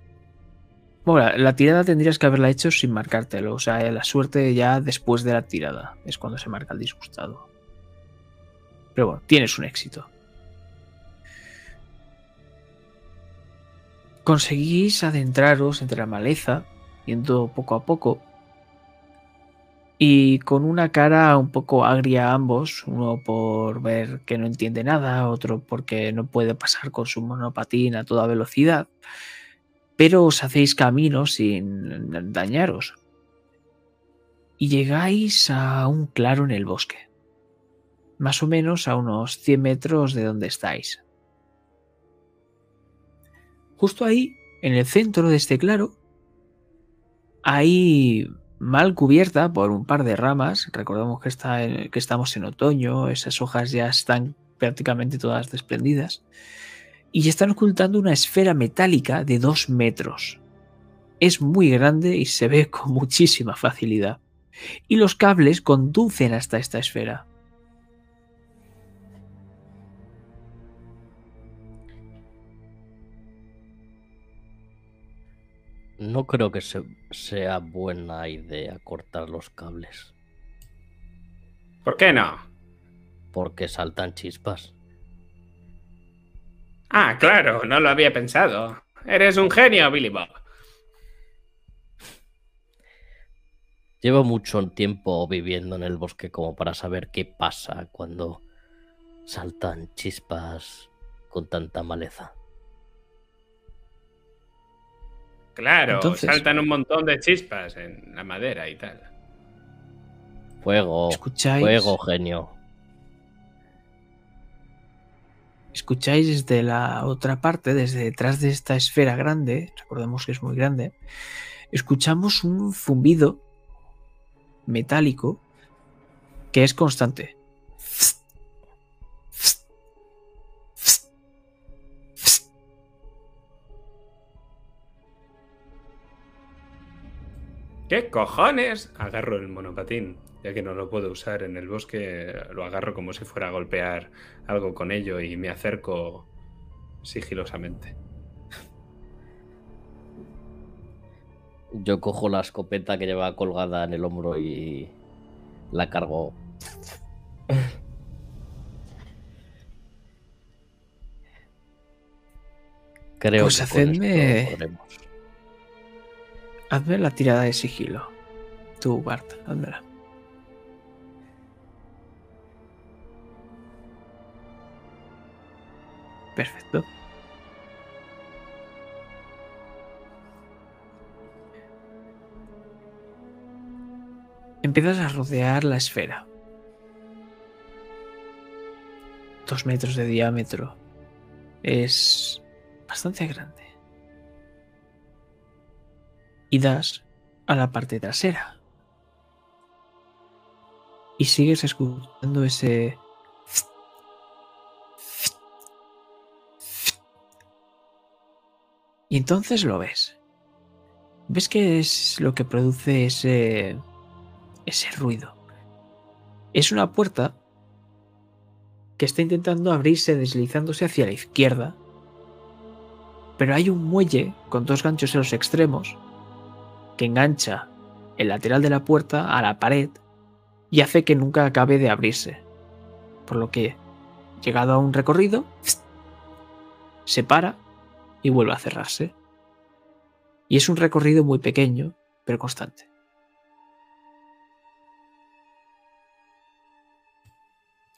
[SPEAKER 1] Bueno, la- la tirada tendrías que haberla hecho sin marcártelo. O sea, la suerte ya después de la tirada es cuando se marca el disgustado. Pero bueno, tienes un éxito. Conseguís adentraros entre la maleza, yendo poco a poco, y con una cara un poco agria ambos, uno por ver que no entiende nada, otro porque no puede pasar con su monopatín a toda velocidad, pero os hacéis camino sin dañaros. Y llegáis a un claro en el bosque, más o menos a unos 100 metros de donde estáis. Justo ahí, en el centro de este claro, hay mal cubierta por un par de ramas. Recordemos que, está que estamos en otoño, esas hojas ya están prácticamente todas desprendidas. Y están ocultando una esfera metálica de dos metros. Es muy grande y se ve con muchísima facilidad. Y los cables conducen hasta esta esfera.
[SPEAKER 3] No creo que se- sea buena idea cortar los cables,
[SPEAKER 4] ¿Por qué no?
[SPEAKER 3] porque saltan chispas.
[SPEAKER 4] Ah, claro, no lo había pensado. Eres un genio, Billy Bob.
[SPEAKER 3] Llevo mucho tiempo viviendo en el bosque como para saber qué pasa cuando saltan chispas con tanta maleza.
[SPEAKER 4] Claro,
[SPEAKER 1] Entonces-
[SPEAKER 4] saltan un montón de chispas en la madera y tal.
[SPEAKER 3] Fuego,
[SPEAKER 1] ¿Escucháis?
[SPEAKER 3] fuego, genio.
[SPEAKER 1] Escucháis desde la otra parte, desde detrás de esta esfera grande, recordemos que es muy grande, escuchamos un zumbido metálico que es constante.
[SPEAKER 4] ¿Qué cojones? Agarro el monopatín, ya que no lo puedo usar en el bosque, lo agarro como si fuera a golpear algo con ello y me acerco sigilosamente.
[SPEAKER 3] Yo cojo la escopeta que lleva colgada en el hombro y la cargo. Creo
[SPEAKER 1] Pues
[SPEAKER 3] que con esto
[SPEAKER 1] hacedme-
[SPEAKER 3] podremos.
[SPEAKER 1] Hazme la tirada de sigilo. Tú, Bart, házmela. Perfecto. Empiezas a rodear la esfera. Dos metros de diámetro. Es bastante grande. Y das a la parte trasera. Y sigues escuchando ese... Y entonces lo ves. Ves que es lo que produce ese... ese ruido. Es una puerta que está intentando abrirse deslizándose hacia la izquierda. Pero hay un muelle con dos ganchos en los extremos que engancha el lateral de la puerta a la pared y hace que nunca acabe de abrirse. Por lo que, llegado a un recorrido, se para y vuelve a cerrarse. Y es un recorrido muy pequeño, pero constante.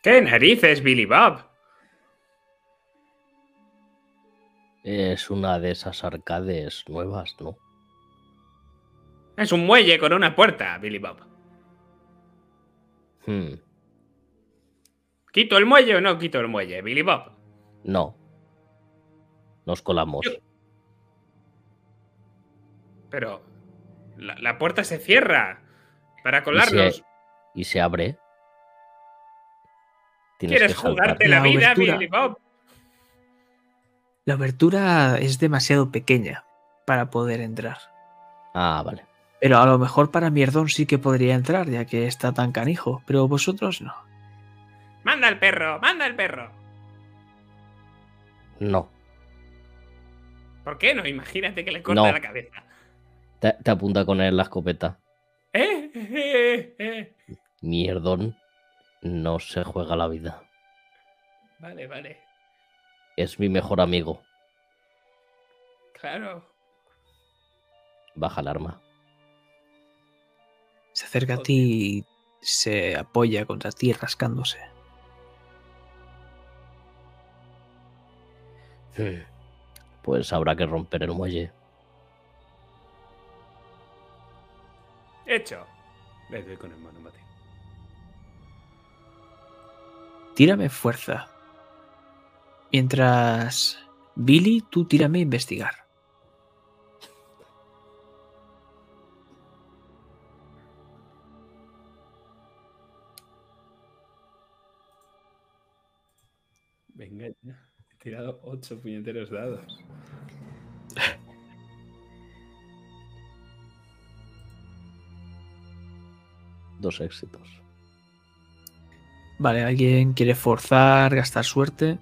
[SPEAKER 4] ¿Qué narices, Billy Bob?
[SPEAKER 3] Es una de esas arcades nuevas, ¿no?
[SPEAKER 4] Es un muelle con una puerta, Billy Bob.
[SPEAKER 3] Hmm,
[SPEAKER 4] ¿Quito el muelle o no quito el muelle, Billy Bob?
[SPEAKER 3] No. Nos colamos.
[SPEAKER 4] Yo- Pero la, la puerta se cierra para colarnos.
[SPEAKER 3] Y se abre. Tienes
[SPEAKER 4] ¿Quieres jugarte la,
[SPEAKER 1] La
[SPEAKER 4] vida. Billy Bob?
[SPEAKER 1] La abertura es demasiado pequeña para poder entrar.
[SPEAKER 3] Ah, vale.
[SPEAKER 1] Pero a lo mejor para Mierdón sí que podría entrar, ya que está tan canijo, pero vosotros no.
[SPEAKER 4] Manda el perro, manda el perro.
[SPEAKER 3] No.
[SPEAKER 4] ¿Por qué no? Imagínate que le corta
[SPEAKER 3] No.
[SPEAKER 4] la cabeza.
[SPEAKER 3] Te, te apunta con él la escopeta.
[SPEAKER 4] ¿Eh? Eh, eh.
[SPEAKER 3] Mierdón. No se juega la vida.
[SPEAKER 4] Vale, vale.
[SPEAKER 3] Es mi mejor amigo.
[SPEAKER 4] Claro.
[SPEAKER 3] Baja el arma.
[SPEAKER 1] Se acerca a ti y se apoya contra ti rascándose.
[SPEAKER 3] Pues habrá que romper el muelle.
[SPEAKER 4] Hecho. Le doy con el monopatín.
[SPEAKER 1] Tírame fuerza. Mientras... Billy, tú tírame investigar.
[SPEAKER 4] Venga, ya. He tirado ocho puñeteros dados.
[SPEAKER 3] Dos éxitos.
[SPEAKER 1] Vale, ¿alguien quiere forzar, gastar suerte?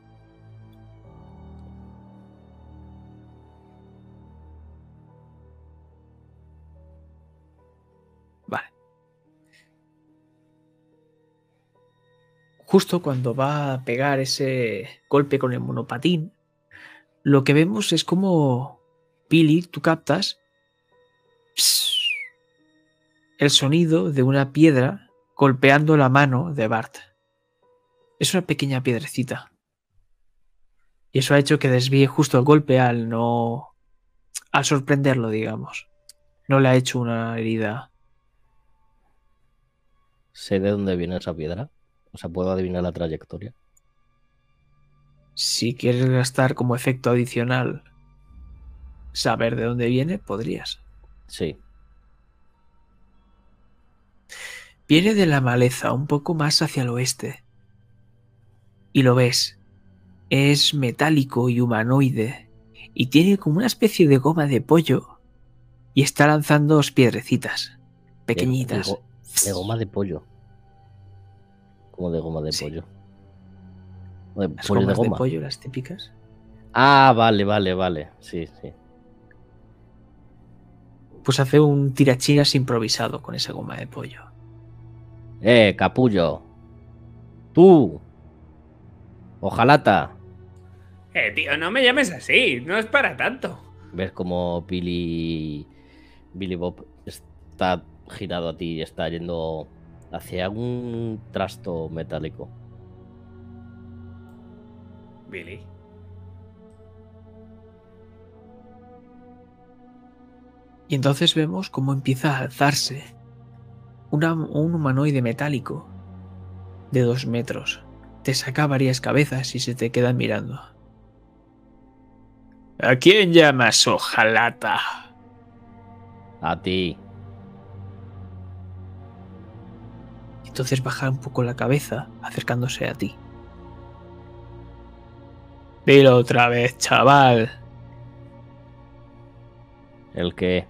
[SPEAKER 1] Justo cuando va a pegar ese golpe con el monopatín, lo que vemos es como Billy, tú captas el sonido de una piedra golpeando la mano de Bart. Es una pequeña piedrecita. Y eso ha hecho que desvíe justo el golpe al no. al sorprenderlo, digamos. No le ha hecho una herida.
[SPEAKER 3] Sé de dónde viene esa piedra. O sea, puedo adivinar la trayectoria.
[SPEAKER 1] Si quieres gastar como efecto adicional saber de dónde viene, podrías.
[SPEAKER 3] Sí.
[SPEAKER 1] Viene de la maleza, un poco más hacia el oeste. Y lo ves. Es metálico y humanoide. Y tiene como una especie de goma de pollo. Y está lanzando piedrecitas. Pequeñitas.
[SPEAKER 3] De, de, de goma de pollo. Como de goma de
[SPEAKER 1] Sí.
[SPEAKER 3] pollo. De
[SPEAKER 1] Las
[SPEAKER 3] pollo de
[SPEAKER 1] gomas de
[SPEAKER 3] goma.
[SPEAKER 1] pollo, las típicas.
[SPEAKER 3] Ah, vale, vale, vale. Sí, sí.
[SPEAKER 1] Pues hace un tirachinas improvisado con esa goma de pollo.
[SPEAKER 3] Eh, capullo. Tú. Ojalata.
[SPEAKER 4] Eh, tío, no me llames así. No es para tanto.
[SPEAKER 3] Ves como Billy. Billy Bob está girado a ti y está yendo hacia un trasto metálico.
[SPEAKER 4] Billy.
[SPEAKER 1] Y entonces vemos cómo empieza a alzarse una- un humanoide metálico de dos metros. Te saca varias cabezas y se te quedan mirando. ¿A quién llamas, ojalata?
[SPEAKER 3] A ti.
[SPEAKER 1] Entonces baja un poco la cabeza, acercándose a ti. Dilo otra vez, chaval.
[SPEAKER 3] El que.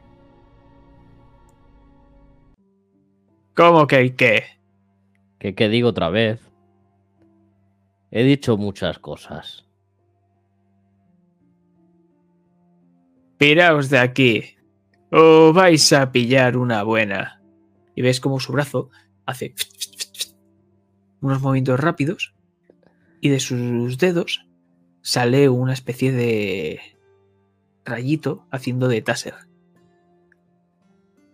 [SPEAKER 1] ¿Cómo que el qué?
[SPEAKER 3] Que, que digo otra vez. He dicho muchas cosas.
[SPEAKER 1] Piraos de aquí. O vais a pillar una buena. Y ves como su brazo hace unos movimientos rápidos. Y de sus dedos sale una especie de rayito haciendo de taser.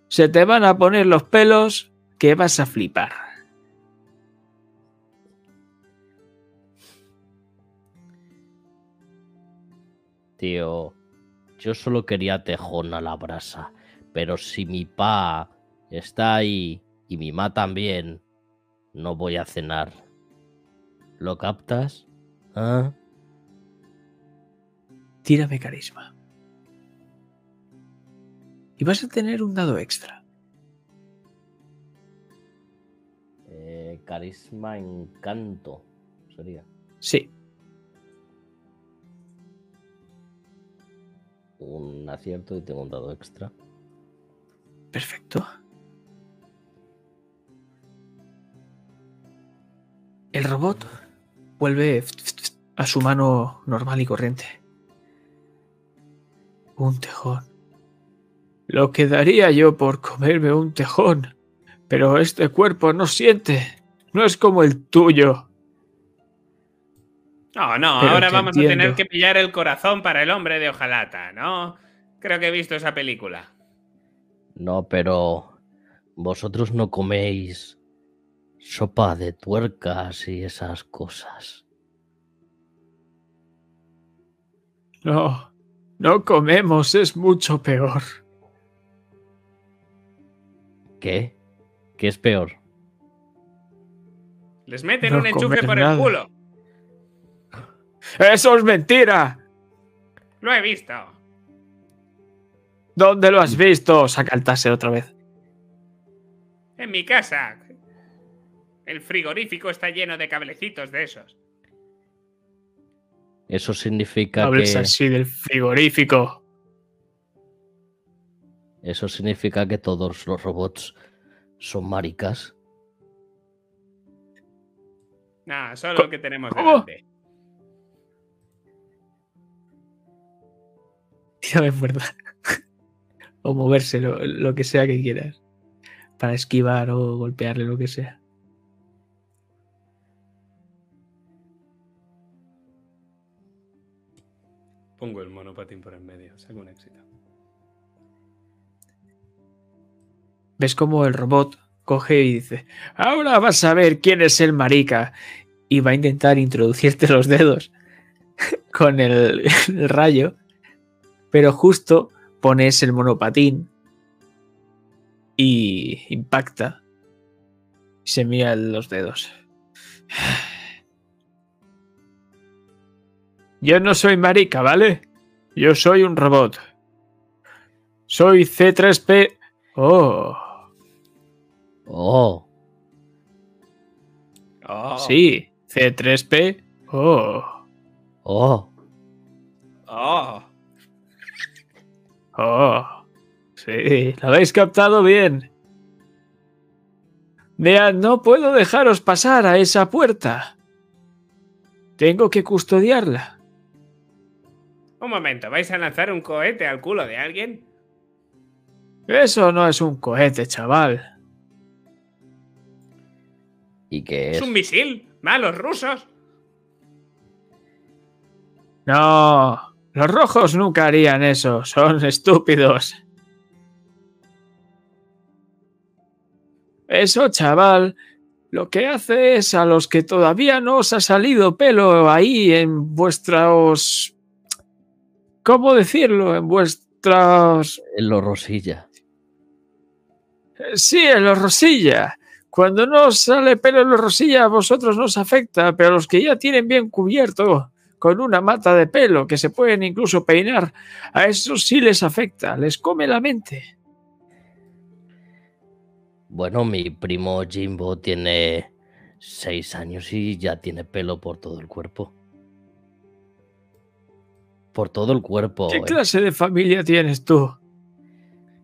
[SPEAKER 1] Se te van a poner los pelos que vas a flipar.
[SPEAKER 3] Tío, yo solo quería tejón a la brasa. Pero si mi pa está ahí y mi ma también, no voy a cenar. ¿Lo captas? ¿Ah?
[SPEAKER 1] Tírame carisma. Y vas a tener un dado extra.
[SPEAKER 3] Eh, carisma encanto. Sería.
[SPEAKER 1] Sí,
[SPEAKER 3] Un acierto y tengo un dado extra.
[SPEAKER 1] Perfecto. El robot vuelve a su mano normal y corriente. Un tejón. Lo que daría yo por comerme un tejón. Pero este cuerpo no siente. No es como el tuyo.
[SPEAKER 4] No, no,
[SPEAKER 1] Pero
[SPEAKER 4] ahora vamos a tener que pillar el corazón para el hombre de hojalata, ¿no? Creo que he visto esa película.
[SPEAKER 3] No, pero vosotros no coméis sopa de tuercas y esas cosas.
[SPEAKER 1] No, no comemos, es mucho peor.
[SPEAKER 3] ¿Qué? ¿Qué es peor?
[SPEAKER 4] Les meten
[SPEAKER 1] No
[SPEAKER 4] un enchufe por
[SPEAKER 1] nada.
[SPEAKER 4] el culo.
[SPEAKER 1] ¡Eso es mentira!
[SPEAKER 4] Lo he visto.
[SPEAKER 1] ¿Dónde lo has visto? Saca el taser otra vez.
[SPEAKER 4] En mi casa. El frigorífico está lleno de cablecitos de esos.
[SPEAKER 3] Eso significa
[SPEAKER 1] Hables
[SPEAKER 3] que
[SPEAKER 1] así del frigorífico.
[SPEAKER 3] eso significa que todos los robots son maricas.
[SPEAKER 4] Nah, solo lo que tenemos
[SPEAKER 1] ¿Cómo?
[SPEAKER 4] delante.
[SPEAKER 1] Tírame fuerza. o moverse, lo, lo que sea que quieras. Para esquivar o golpearle, lo que sea.
[SPEAKER 2] Pongo el monopatín por en medio, saco un éxito.
[SPEAKER 1] ¿Ves cómo el robot coge y dice, ahora vas a ver quién es el marica? Y va a intentar introducirte los dedos con el, el rayo, pero justo pones el monopatín y impacta se mira los dedos. Yo no soy marica, ¿vale? Yo soy un robot. Soy C3P. Oh,
[SPEAKER 3] Oh,
[SPEAKER 4] Oh,
[SPEAKER 1] sí, C3P. Oh,
[SPEAKER 3] oh.
[SPEAKER 4] Oh.
[SPEAKER 1] oh. Sí, lo habéis captado bien. Vean, no puedo dejaros pasar a esa puerta. Tengo que custodiarla.
[SPEAKER 4] Un momento, ¿vais a lanzar un cohete al culo de alguien?
[SPEAKER 1] Eso no es un cohete, chaval.
[SPEAKER 3] ¿Y qué
[SPEAKER 4] ¿Es
[SPEAKER 3] es?
[SPEAKER 4] un misil? ¿Malos rusos?
[SPEAKER 1] No, los rojos nunca harían eso, son estúpidos. Eso, chaval, lo que hace es a los que todavía no os ha salido pelo ahí en vuestros... ¿Cómo decirlo? En vuestros...
[SPEAKER 3] En lo rosilla.
[SPEAKER 1] Sí, en los rosilla. Cuando no sale pelo en los rosilla, a vosotros no os afecta, pero a los que ya tienen bien cubierto con una mata de pelo que se pueden incluso peinar, a esos sí les afecta, les come la mente.
[SPEAKER 3] Bueno, mi primo Jimbo tiene seis años y ya tiene pelo por todo el cuerpo. Por todo el cuerpo.
[SPEAKER 1] ¿Qué
[SPEAKER 3] eh.
[SPEAKER 1] clase de familia tienes tú?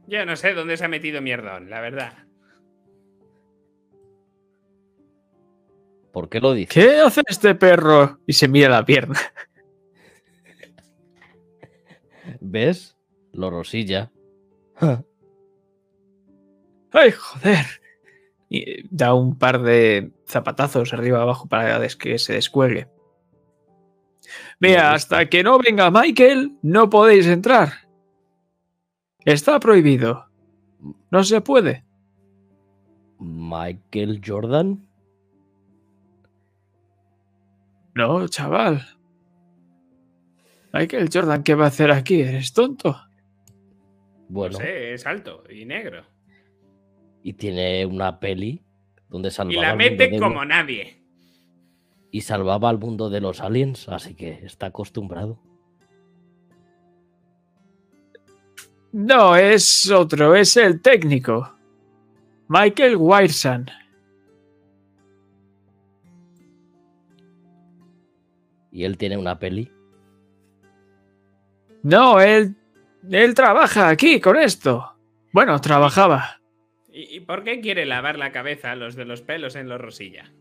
[SPEAKER 4] Yo no sé dónde se ha metido mierdón, la verdad.
[SPEAKER 3] ¿Por qué lo dices?
[SPEAKER 1] ¿Qué hace este perro? Y se mira la pierna.
[SPEAKER 3] ¿Ves? Lo rosilla.
[SPEAKER 1] ¡Ay, joder! Y da un par de zapatazos arriba abajo para que se descuelgue.
[SPEAKER 3] Gusta.
[SPEAKER 1] hasta que no venga Michael, no podéis entrar. Está prohibido. No se puede.
[SPEAKER 3] Michael Jordan.
[SPEAKER 1] No, chaval. Michael Jordan, ¿qué va a hacer aquí? ¿Eres tonto?
[SPEAKER 3] Bueno,
[SPEAKER 4] No sé, es alto y negro.
[SPEAKER 3] y tiene una peli donde salvaba
[SPEAKER 4] Y la mete como nadie.
[SPEAKER 3] Y salvaba al mundo de los aliens, así que está acostumbrado.
[SPEAKER 1] No, es otro, es el técnico. Michael Wiresan.
[SPEAKER 3] Y él tiene una peli.
[SPEAKER 1] No, él. Él trabaja aquí con esto. Bueno, trabajaba.
[SPEAKER 4] ¿Y, por qué quiere lavar la cabeza a los de los pelos en los rosilla?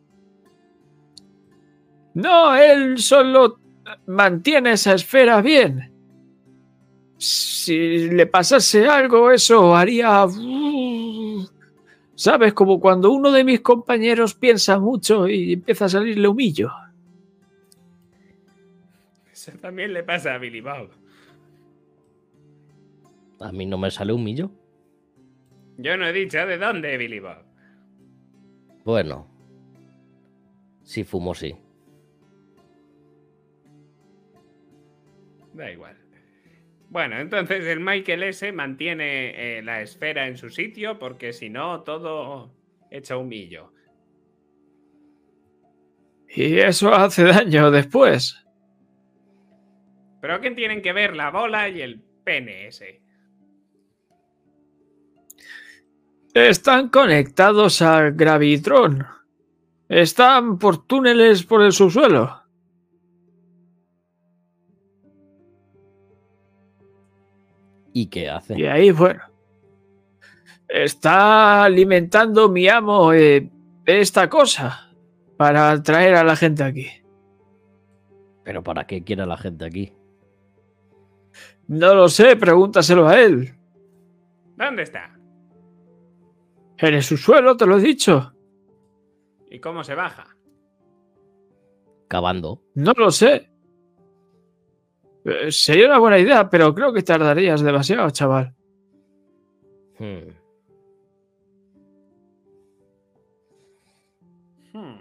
[SPEAKER 1] No, él solo mantiene esa esfera bien. Si le pasase algo, eso haría... ¿Sabes? Como cuando uno de mis compañeros piensa mucho y empieza a salirle humillo.
[SPEAKER 4] Eso también le pasa a Billy Bob.
[SPEAKER 3] A mí no me sale un millo.
[SPEAKER 4] Yo no he dicho de dónde, Billy Bob.
[SPEAKER 3] Bueno. Si fumo, sí.
[SPEAKER 4] Da igual. Bueno, entonces el Michael S mantiene eh, la esfera en su sitio porque si no, todo echa un millo.
[SPEAKER 1] Y eso hace daño después.
[SPEAKER 4] ¿Pero qué tienen que ver la bola y el pene ese?
[SPEAKER 1] Están conectados al Gravitron. Están por túneles por el subsuelo.
[SPEAKER 3] ¿Y qué hace?
[SPEAKER 1] Y ahí, bueno. Está alimentando mi amo eh, esta cosa para atraer a la gente aquí.
[SPEAKER 3] ¿Pero para qué quiere la gente aquí?
[SPEAKER 1] No lo sé, pregúntaselo a él.
[SPEAKER 4] ¿Dónde está?
[SPEAKER 1] En el subsuelo, te lo he dicho.
[SPEAKER 4] ¿Y cómo se baja?
[SPEAKER 3] Cavando.
[SPEAKER 1] No lo sé. Eh, Sería una buena idea, pero creo que tardarías demasiado, chaval.
[SPEAKER 3] Hmm.
[SPEAKER 4] Hmm.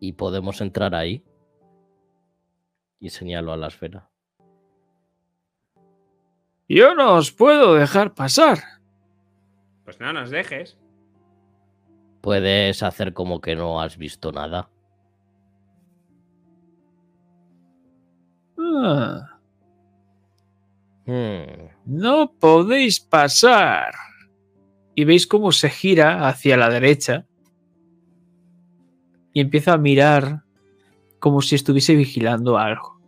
[SPEAKER 3] Y podemos entrar ahí. Y señalo a la esfera.
[SPEAKER 1] Yo no os puedo dejar pasar.
[SPEAKER 4] Pues no nos dejes.
[SPEAKER 3] Puedes hacer como que no has visto nada.
[SPEAKER 1] Ah,
[SPEAKER 3] Hmm.
[SPEAKER 1] no podéis pasar. Y veis cómo se gira hacia la derecha y empieza a mirar como si estuviese vigilando algo.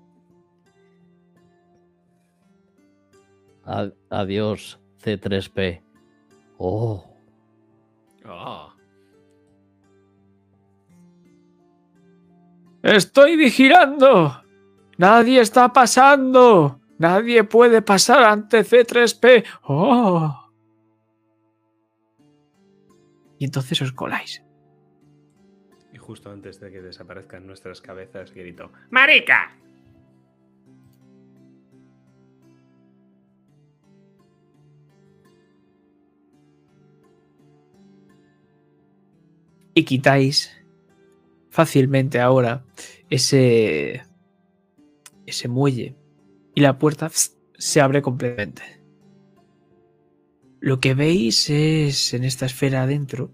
[SPEAKER 3] Adiós, C3P. Oh,
[SPEAKER 4] Oh.
[SPEAKER 1] Estoy vigilando. Nadie está pasando. Nadie puede pasar ante C3P. Oh. Y entonces os coláis.
[SPEAKER 2] Y justo antes de que desaparezcan nuestras cabezas, grito.
[SPEAKER 4] ¡Marica!
[SPEAKER 1] y quitáis fácilmente ahora ese ese muelle y la puerta se abre completamente. Lo que veis es en esta esfera adentro,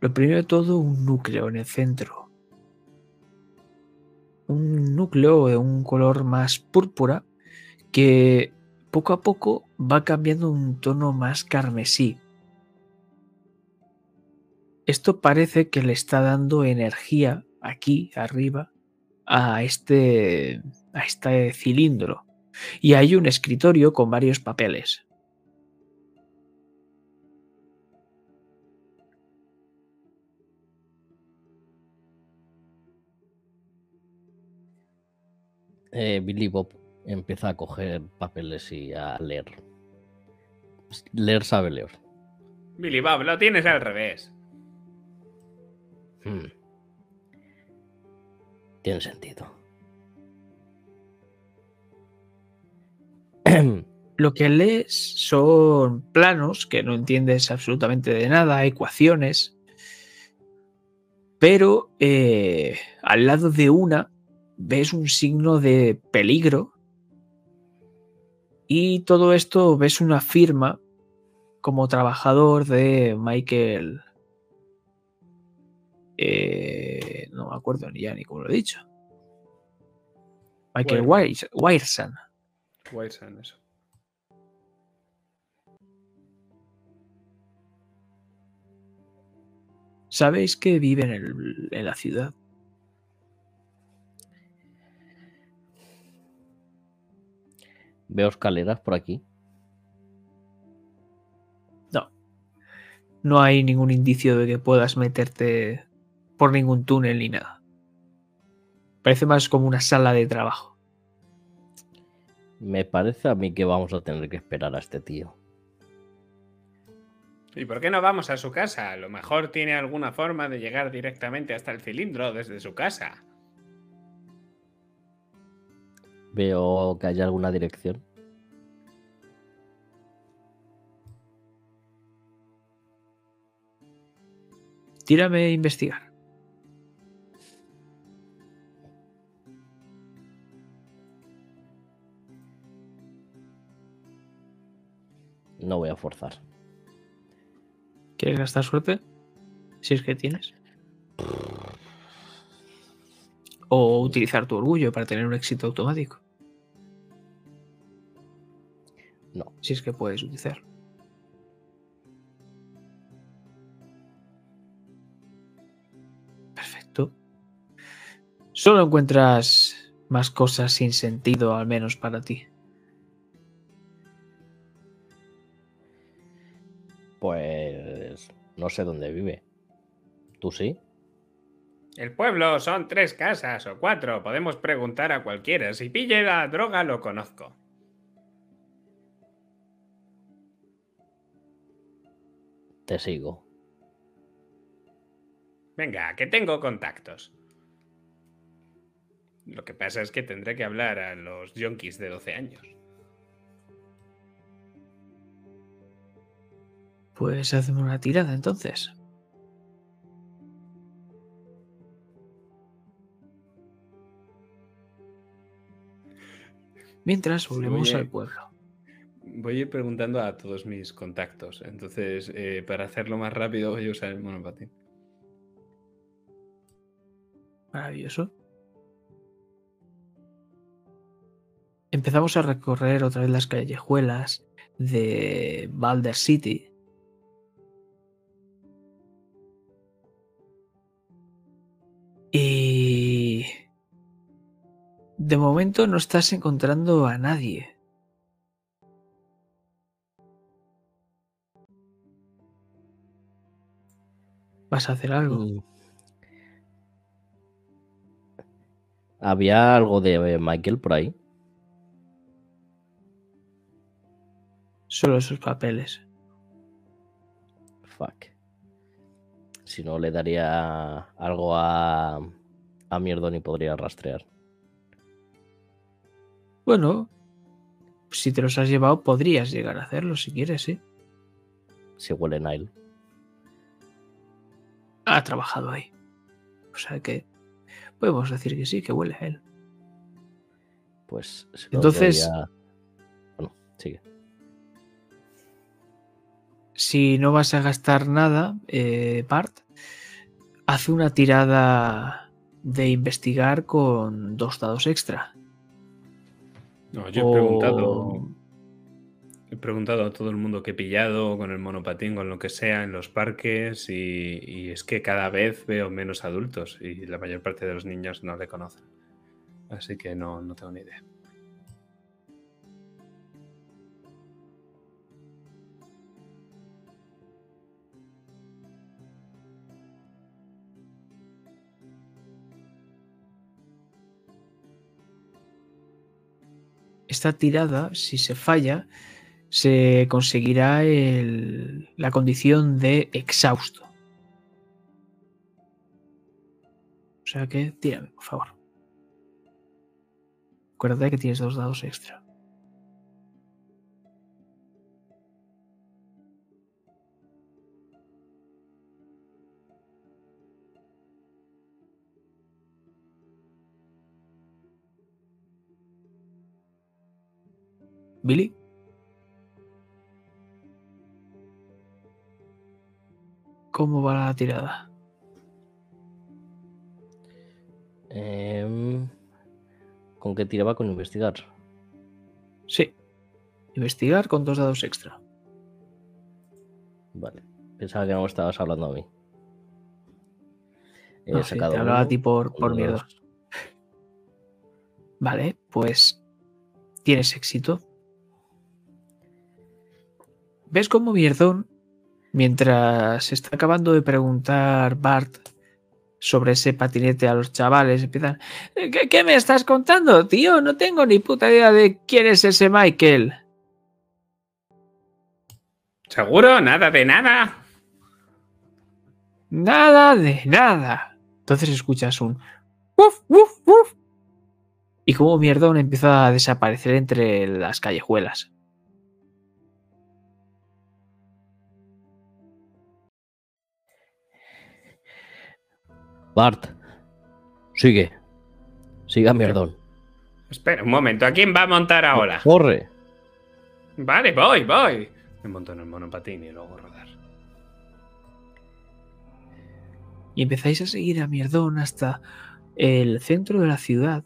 [SPEAKER 1] lo primero de todo un núcleo en el centro. Un núcleo de un color más púrpura que poco a poco va cambiando un tono más carmesí. Esto parece que le está dando energía aquí arriba a este a este cilindro y hay un escritorio con varios papeles.
[SPEAKER 3] eh, Billy Bob empieza a coger papeles y a leer. Leer sabe leer.
[SPEAKER 4] Billy Bob, lo tienes al revés.
[SPEAKER 3] Hmm. Tiene sentido.
[SPEAKER 1] Lo que lees son planos que no entiendes absolutamente de nada, ecuaciones, pero eh, al lado de una ves un signo de peligro y todo esto ves una firma como trabajador de Michael. eh, no me acuerdo ni ya ni cómo lo he dicho. Michael Wires- Wiresan.
[SPEAKER 2] Eso.
[SPEAKER 1] Sabéis que vive en, el- en la ciudad.
[SPEAKER 3] Veo escaleras por aquí.
[SPEAKER 1] No hay ningún indicio de que puedas meterte por ningún túnel ni nada. Parece más como una sala de trabajo.
[SPEAKER 3] Me parece a mí que vamos a tener que esperar a este tío.
[SPEAKER 4] ¿Y por qué no vamos a su casa? A lo mejor tiene alguna forma de llegar directamente hasta el cilindro desde su casa.
[SPEAKER 3] Veo que hay alguna dirección.
[SPEAKER 1] Tírame a investigar.
[SPEAKER 3] No voy a forzar.
[SPEAKER 1] ¿Quieres gastar suerte? Si es que tienes. O utilizar tu orgullo para tener un éxito automático.
[SPEAKER 3] No.
[SPEAKER 1] Si es que puedes utilizarlo. Perfecto. Solo encuentras más cosas sin sentido, al menos para ti.
[SPEAKER 3] Pues no sé dónde vive. ¿Tú sí?
[SPEAKER 4] El pueblo son tres casas o cuatro. Podemos preguntar a cualquiera. Si pille la droga, lo conozco.
[SPEAKER 3] Te sigo.
[SPEAKER 4] Venga, que tengo contactos. Lo que pasa es que tendré que hablar a los yonkis de 12 años.
[SPEAKER 1] Pues hacemos una tirada entonces. Mientras volvemos al pueblo.
[SPEAKER 2] Voy a ir preguntando a todos mis contactos. Entonces, eh, para hacerlo más rápido, voy a usar el monopatín.
[SPEAKER 1] Maravilloso. Empezamos a recorrer otra vez las callejuelas de Balder City. Y de momento no estás encontrando a nadie. ¿Vas a hacer algo?
[SPEAKER 3] Mm. ¿Había algo de eh, Michael por ahí?
[SPEAKER 1] Solo esos papeles.
[SPEAKER 3] Fuck. Si no, le daría algo a, a Mierdon y podría rastrear.
[SPEAKER 1] Bueno, si te los has llevado, podrías llegar a hacerlo si quieres, sí.
[SPEAKER 3] Si huele Nile.
[SPEAKER 1] Ha trabajado ahí. O sea que podemos decir que sí, que huele a él.
[SPEAKER 3] Pues se lo
[SPEAKER 1] Entonces-
[SPEAKER 3] Bueno, sigue.
[SPEAKER 1] Si no vas a gastar nada, eh, Bart, hace una tirada de investigar con dos dados extra.
[SPEAKER 2] No, yo he
[SPEAKER 1] O-
[SPEAKER 2] preguntado. He preguntado a todo el mundo que he pillado con el monopatín, con lo que sea, en los parques, y, y es que cada vez veo menos adultos y la mayor parte de los niños no le conocen. Así que no, no tengo ni idea.
[SPEAKER 1] Esta tirada, si se falla, se conseguirá el- la condición de exhausto. O sea que tírame, por favor. Acuérdate que tienes dos dados extra. Billy. ¿Cómo va la tirada?
[SPEAKER 3] Em, ¿Con qué tiraba con investigar?
[SPEAKER 1] Sí. Investigar con dos dados extra.
[SPEAKER 3] Vale. Pensaba que no estabas hablando a mí. He
[SPEAKER 1] No, sí,
[SPEAKER 3] sacado
[SPEAKER 1] te hablaba a
[SPEAKER 3] uno,
[SPEAKER 1] ti por, por miedo. Vale, pues tienes éxito. ¿Ves cómo Mierdón, mientras está acabando de preguntar Bart sobre ese patinete a los chavales, empiezan, ¿qué, qué me estás contando, tío? No tengo ni puta idea de quién es ese Michael.
[SPEAKER 4] ¿Seguro? Nada de nada.
[SPEAKER 1] Nada de nada. Entonces escuchas un uf, uf, uf. Y como Mierdón empieza a desaparecer entre las callejuelas.
[SPEAKER 3] Bart. Sigue. Siga, mierdón.
[SPEAKER 4] Espera un momento, ¿a quién va a montar ahora?
[SPEAKER 3] Corre.
[SPEAKER 4] Vale, voy, voy.
[SPEAKER 2] Me monto en el monopatín y luego rodar.
[SPEAKER 1] Y empezáis a seguir a Mierdón hasta el centro de la ciudad,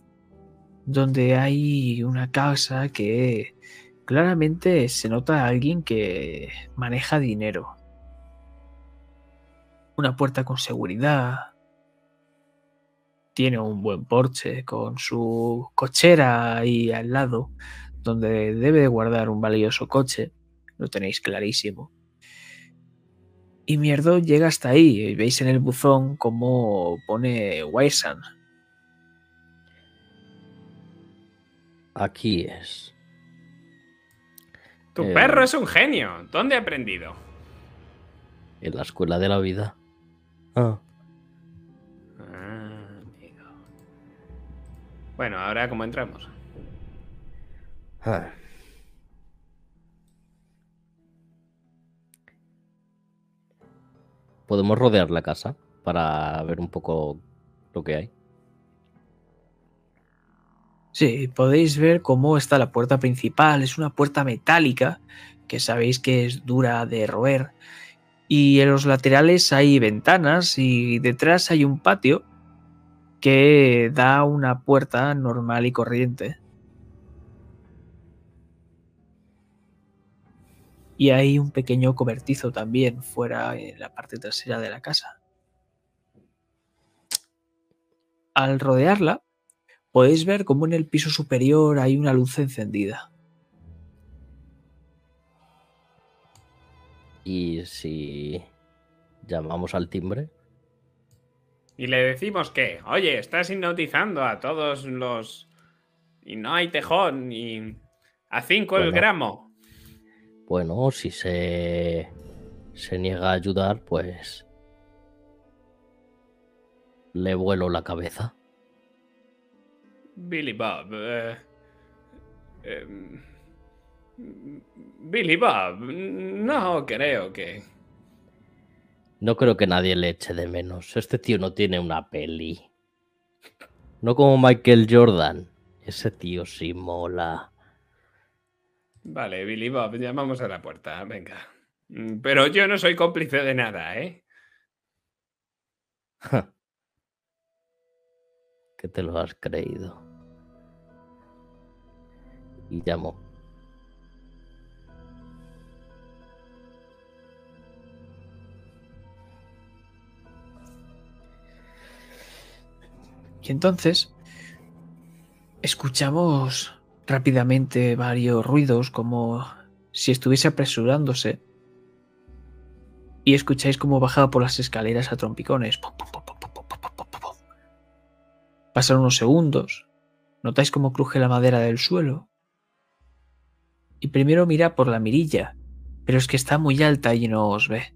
[SPEAKER 1] donde hay una casa que claramente se nota a alguien que maneja dinero. Una puerta con seguridad. Tiene un buen porche con su cochera ahí al lado, donde debe de guardar un valioso coche. Lo tenéis clarísimo. Y Mierdo llega hasta ahí. Y veis en el buzón cómo pone Waisan.
[SPEAKER 3] Aquí es.
[SPEAKER 4] Tu
[SPEAKER 3] Eh,
[SPEAKER 4] perro es un genio. ¿Dónde ha aprendido?
[SPEAKER 3] En la escuela de la vida. Ah,
[SPEAKER 4] Bueno, ahora cómo entramos.
[SPEAKER 3] Ah. Podemos rodear la casa para ver un poco lo que hay.
[SPEAKER 1] Sí, podéis ver cómo está la puerta principal. Es una puerta metálica que sabéis que es dura de roer. Y en los laterales hay ventanas y detrás hay un patio que da una puerta normal y corriente. Y hay un pequeño cobertizo también fuera en la parte trasera de la casa. Al rodearla, podéis ver cómo en el piso superior hay una luz encendida.
[SPEAKER 3] Y si llamamos al timbre,
[SPEAKER 4] Y le decimos que, oye, estás hipnotizando a todos los. Y no hay tejón, y. A cinco el
[SPEAKER 3] Bueno.
[SPEAKER 4] gramo.
[SPEAKER 3] bueno, si se, se niega a ayudar, pues le vuelo la cabeza.
[SPEAKER 4] Billy Bob. eh, em, Billy Bob, no creo que.
[SPEAKER 3] No creo que nadie le eche de menos. Este tío no tiene una peli. No como Michael Jordan. Ese tío sí mola.
[SPEAKER 4] Vale, Billy Bob, llamamos a la puerta, venga. Mm, Pero yo no soy cómplice de nada, ¿eh?
[SPEAKER 3] que te lo has creído. Y llamo.
[SPEAKER 1] Y entonces escuchamos rápidamente varios ruidos como si estuviese apresurándose y escucháis cómo bajaba por las escaleras a trompicones. Pasan unos segundos, notáis cómo cruje la madera del suelo y primero mira por la mirilla, pero es que está muy alta y no os ve.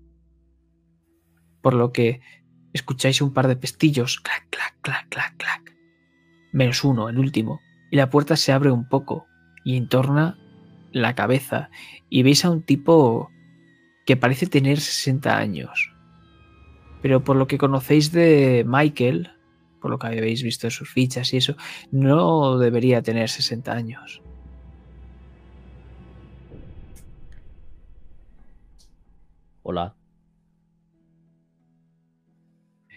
[SPEAKER 1] Por lo que escucháis un par de pestillos, clac, clac, clac, clac, clac. Menos uno, el último, y la puerta se abre un poco y entorna la cabeza y veis a un tipo que parece tener 60 años. Pero por lo que conocéis de Michael, por lo que habéis visto en sus fichas y eso, no debería tener 60 años.
[SPEAKER 3] Hola.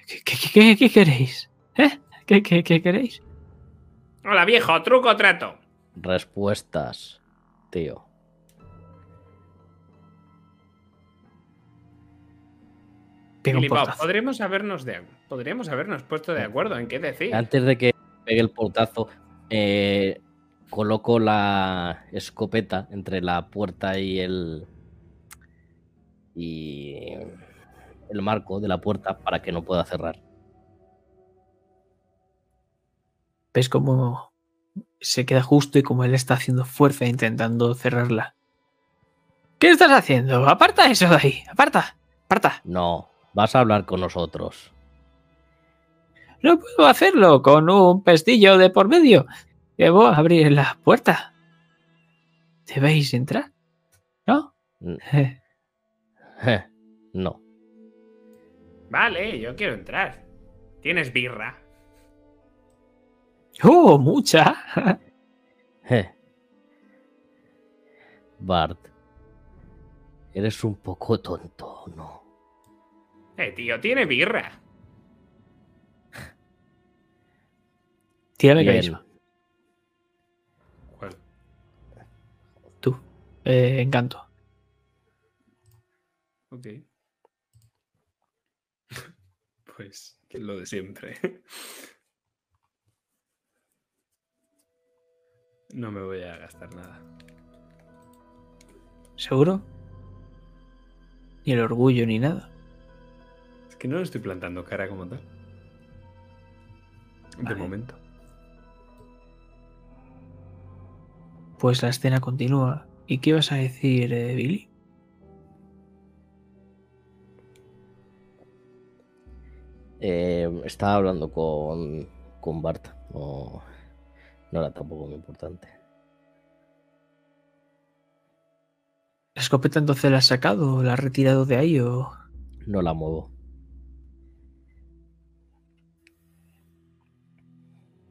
[SPEAKER 1] ¿Qué, qué- qué- qué queréis? ¿Eh? ¿Qué, qué- qué queréis?
[SPEAKER 4] Hola, viejo, truco o trato.
[SPEAKER 3] Respuestas, tío.
[SPEAKER 1] Portazo.
[SPEAKER 4] podríamos habernos, de... podríamos habernos puesto de acuerdo en qué decir.
[SPEAKER 3] Antes de que pegue el portazo, eh, coloco la escopeta entre la puerta y el. y el marco de la puerta para que no pueda cerrar.
[SPEAKER 1] ves cómo se queda justo y como él está haciendo fuerza intentando cerrarla. ¿Qué estás haciendo? Aparta eso de ahí. Aparta. Aparta.
[SPEAKER 3] No, vas a hablar con nosotros.
[SPEAKER 1] No puedo hacerlo con un pestillo de por medio. Debo abrir la puerta. ¿Debéis entrar? ¿No?
[SPEAKER 3] Mm, No.
[SPEAKER 4] Vale, yo quiero entrar. ¿Tienes birra?
[SPEAKER 1] ¡Oh, mucha!
[SPEAKER 3] Eh. Bart, eres un poco tonto, ¿no?
[SPEAKER 4] Eh, tío, tiene birra.
[SPEAKER 1] Tírame carisma.
[SPEAKER 2] ¿Cuál?
[SPEAKER 1] Tú. Eh, encanto.
[SPEAKER 2] Ok. Pues lo de siempre. No me voy a gastar nada.
[SPEAKER 1] ¿Seguro? Ni el orgullo ni nada.
[SPEAKER 2] Es que no le estoy plantando cara como tal. De
[SPEAKER 1] Vale.
[SPEAKER 2] momento.
[SPEAKER 1] Pues la escena continúa. ¿Y qué ibas a decir, eh, Billy?
[SPEAKER 3] Eh, estaba hablando con, con Bart. No, No era tampoco muy importante.
[SPEAKER 1] ¿La escopeta entonces la has sacado la has retirado de ahí o...?
[SPEAKER 3] No la muevo.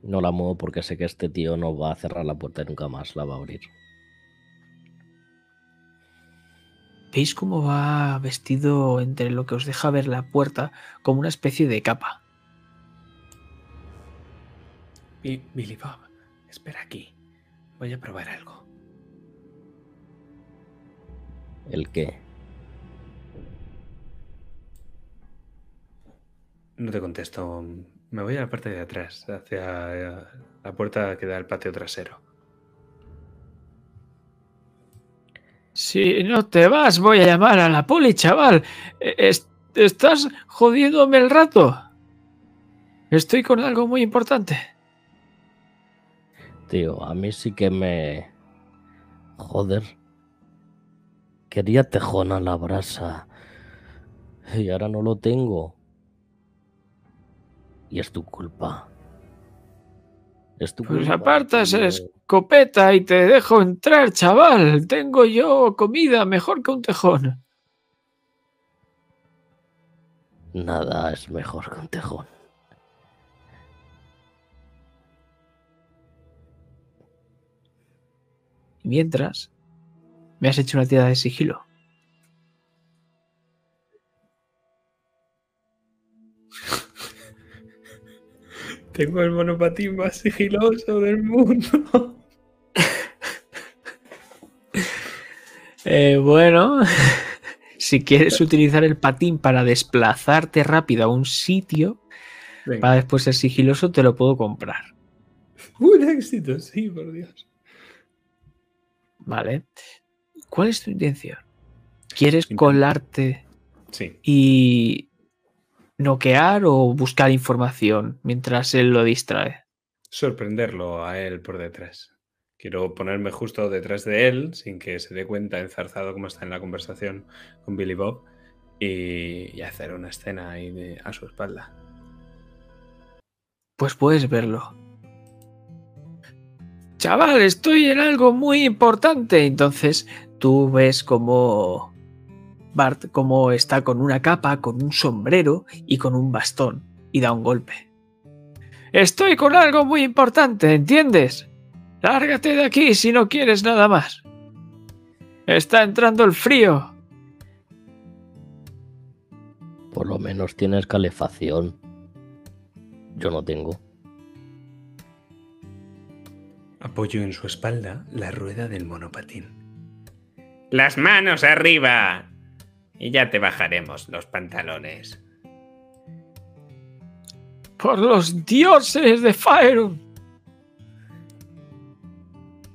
[SPEAKER 3] No la muevo porque sé que este tío no va a cerrar la puerta y nunca más la va a abrir.
[SPEAKER 1] ¿Veis cómo va vestido entre lo que os deja ver la puerta como una especie de capa?
[SPEAKER 2] Bi- Billy Bob, espera aquí. Voy a probar algo.
[SPEAKER 3] ¿El qué?
[SPEAKER 2] No te contesto. Me voy a la parte de atrás, hacia eh, la puerta que da al patio trasero.
[SPEAKER 1] Si no te vas, voy a llamar a la poli, chaval. Es- ¿Estás jodiéndome el rato? Estoy con algo muy importante.
[SPEAKER 3] Tío, a mí sí que me... Joder. Quería tejón la brasa. Y ahora no lo tengo. Y es tu culpa.
[SPEAKER 1] Pues
[SPEAKER 3] tío.
[SPEAKER 1] la escopeta y te dejo entrar, chaval. Tengo yo comida mejor que un tejón.
[SPEAKER 3] Nada es mejor que un tejón.
[SPEAKER 1] Mientras, me has hecho una tirada de sigilo.
[SPEAKER 2] Tengo el monopatín más sigiloso del mundo.
[SPEAKER 1] Eh, bueno, si quieres utilizar el patín para desplazarte rápido a un sitio,
[SPEAKER 2] Venga.
[SPEAKER 1] para después ser sigiloso, te lo puedo comprar.
[SPEAKER 2] Un éxito, sí, por Dios.
[SPEAKER 1] ¿Vale? ¿Cuál es tu intención? ¿Quieres colarte
[SPEAKER 2] Sí.
[SPEAKER 1] y noquear o buscar información mientras él lo distrae?
[SPEAKER 2] Sorprenderlo a él por detrás. Quiero ponerme justo detrás de él, sin que se dé cuenta, enzarzado como está en la conversación con Billy Bob, y, y hacer una escena ahí de- a su espalda.
[SPEAKER 1] Pues puedes verlo. Chaval, estoy en algo muy importante. Entonces tú ves como Bart como está con una capa, con un sombrero y con un bastón y da un golpe. Estoy con algo muy importante, ¿entiendes? Lárgate de aquí si no quieres nada más. Está entrando el frío.
[SPEAKER 3] Por lo menos tienes calefacción. Yo no tengo.
[SPEAKER 2] Apoyo en su espalda la rueda del monopatín.
[SPEAKER 4] Las manos arriba. Y ya te bajaremos los pantalones.
[SPEAKER 1] Por los dioses de Faerun.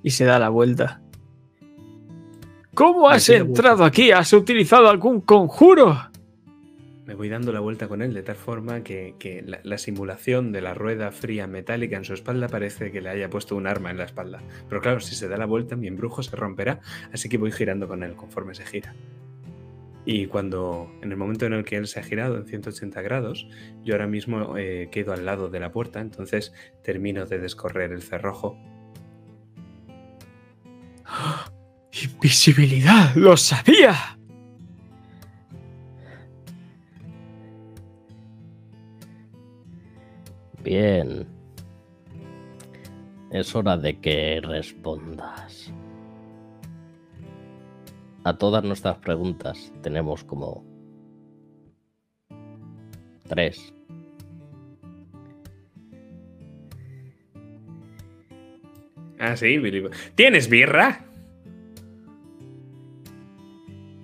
[SPEAKER 1] Y se da la vuelta. ¿Cómo has entrado aquí? ¿Has utilizado algún conjuro?
[SPEAKER 2] Me voy dando la vuelta con él de tal forma que, que la, la simulación de la rueda fría metálica en su espalda parece que le haya puesto un arma en la espalda. Pero claro, si se da la vuelta, mi embrujo se romperá, así que voy girando con él conforme se gira. Y cuando, en el momento en el que él se ha girado en 180 grados, yo ahora mismo eh, quedo al lado de la puerta, entonces termino de descorrer el cerrojo.
[SPEAKER 1] Invisibilidad, lo sabía.
[SPEAKER 3] Bien. Es hora de que respondas. A todas nuestras preguntas tenemos como tres.
[SPEAKER 4] Ah, sí, Billy. ¿Tienes birra?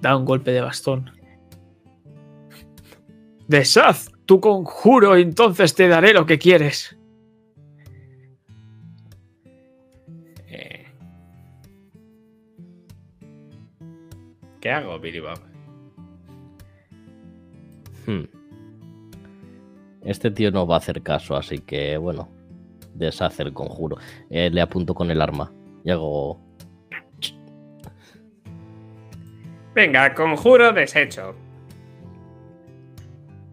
[SPEAKER 1] Da un golpe de bastón. Deshaz tu conjuro, entonces te daré lo que quieres.
[SPEAKER 4] ¿Qué hago, Billy Bob?
[SPEAKER 3] Hmm. Este tío no va a hacer caso, así que bueno, deshace el conjuro. Eh, le apunto con el arma y hago.
[SPEAKER 4] Venga, conjuro deshecho.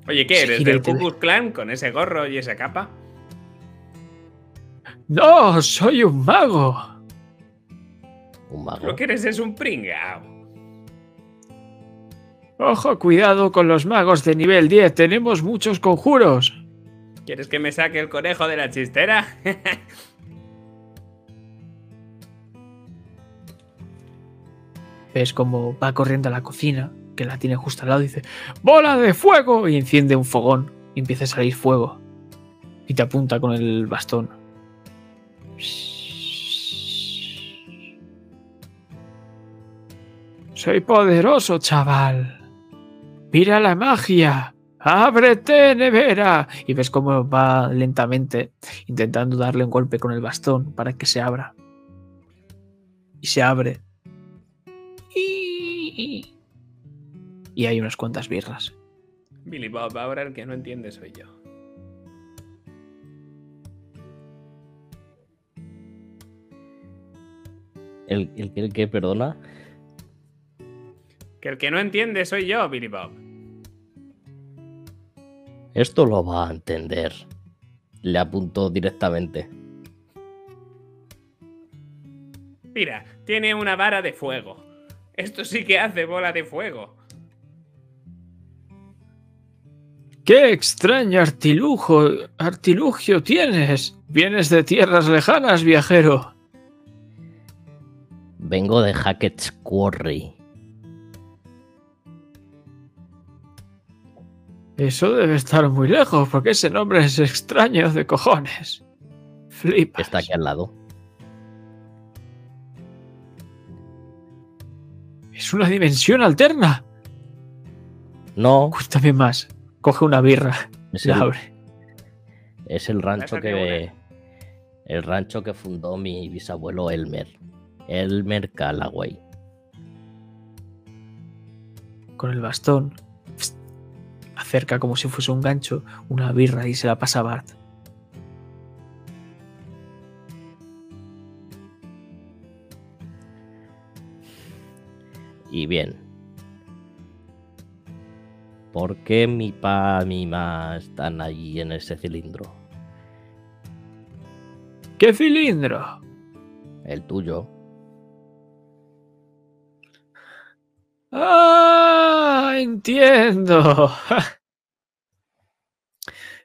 [SPEAKER 4] Oye, ¿qué eres? ¿Del Ku. Klux Klan con ese gorro y esa capa?
[SPEAKER 1] No, soy un mago.
[SPEAKER 3] Un mago.
[SPEAKER 4] Lo que eres es un pringao.
[SPEAKER 1] Ojo, cuidado con los magos de nivel 10. Tenemos muchos conjuros.
[SPEAKER 4] ¿Quieres que me saque el conejo de la chistera?
[SPEAKER 1] Ves como va corriendo a la cocina, que la tiene justo al lado, y dice: ¡Bola de fuego! Y enciende un fogón y empieza a salir fuego. Y te apunta con el bastón. Soy poderoso, chaval. Mira la magia. ¡Ábrete, nevera! Y ves cómo va lentamente, intentando darle un golpe con el bastón para que se abra. Y se abre. Y y hay unas cuantas birras.
[SPEAKER 4] Billy Bob, ahora el que no entiende soy yo.
[SPEAKER 3] ¿El, el, el que perdona?
[SPEAKER 4] Que el que no entiende soy yo, Billy Bob.
[SPEAKER 3] Esto lo va a entender. Le apuntó directamente.
[SPEAKER 4] Mira, tiene una vara de fuego. Esto sí que hace bola de fuego.
[SPEAKER 1] ¡Qué extraño artilugio, artilugio tienes! Vienes de tierras lejanas, viajero.
[SPEAKER 3] Vengo de Hackett's Quarry.
[SPEAKER 1] Eso debe estar muy lejos, porque ese nombre es extraño de cojones. Flipas.
[SPEAKER 3] Está aquí al lado.
[SPEAKER 1] Es una dimensión alterna.
[SPEAKER 3] No,
[SPEAKER 1] Cuéntame más. Coge una birra.
[SPEAKER 3] es
[SPEAKER 1] La
[SPEAKER 3] el,
[SPEAKER 1] abre.
[SPEAKER 3] es el rancho
[SPEAKER 4] que.
[SPEAKER 3] El rancho que fundó mi bisabuelo Elmer. Elmer Callaway.
[SPEAKER 1] Con el bastón. Acerca como si fuese un gancho una birra y se la pasa a Bart.
[SPEAKER 3] Y bien. ¿Por qué mi pa y mi ma están allí en ese cilindro?
[SPEAKER 1] ¡Qué cilindro!
[SPEAKER 3] El tuyo.
[SPEAKER 1] ¡Ah! Entiendo.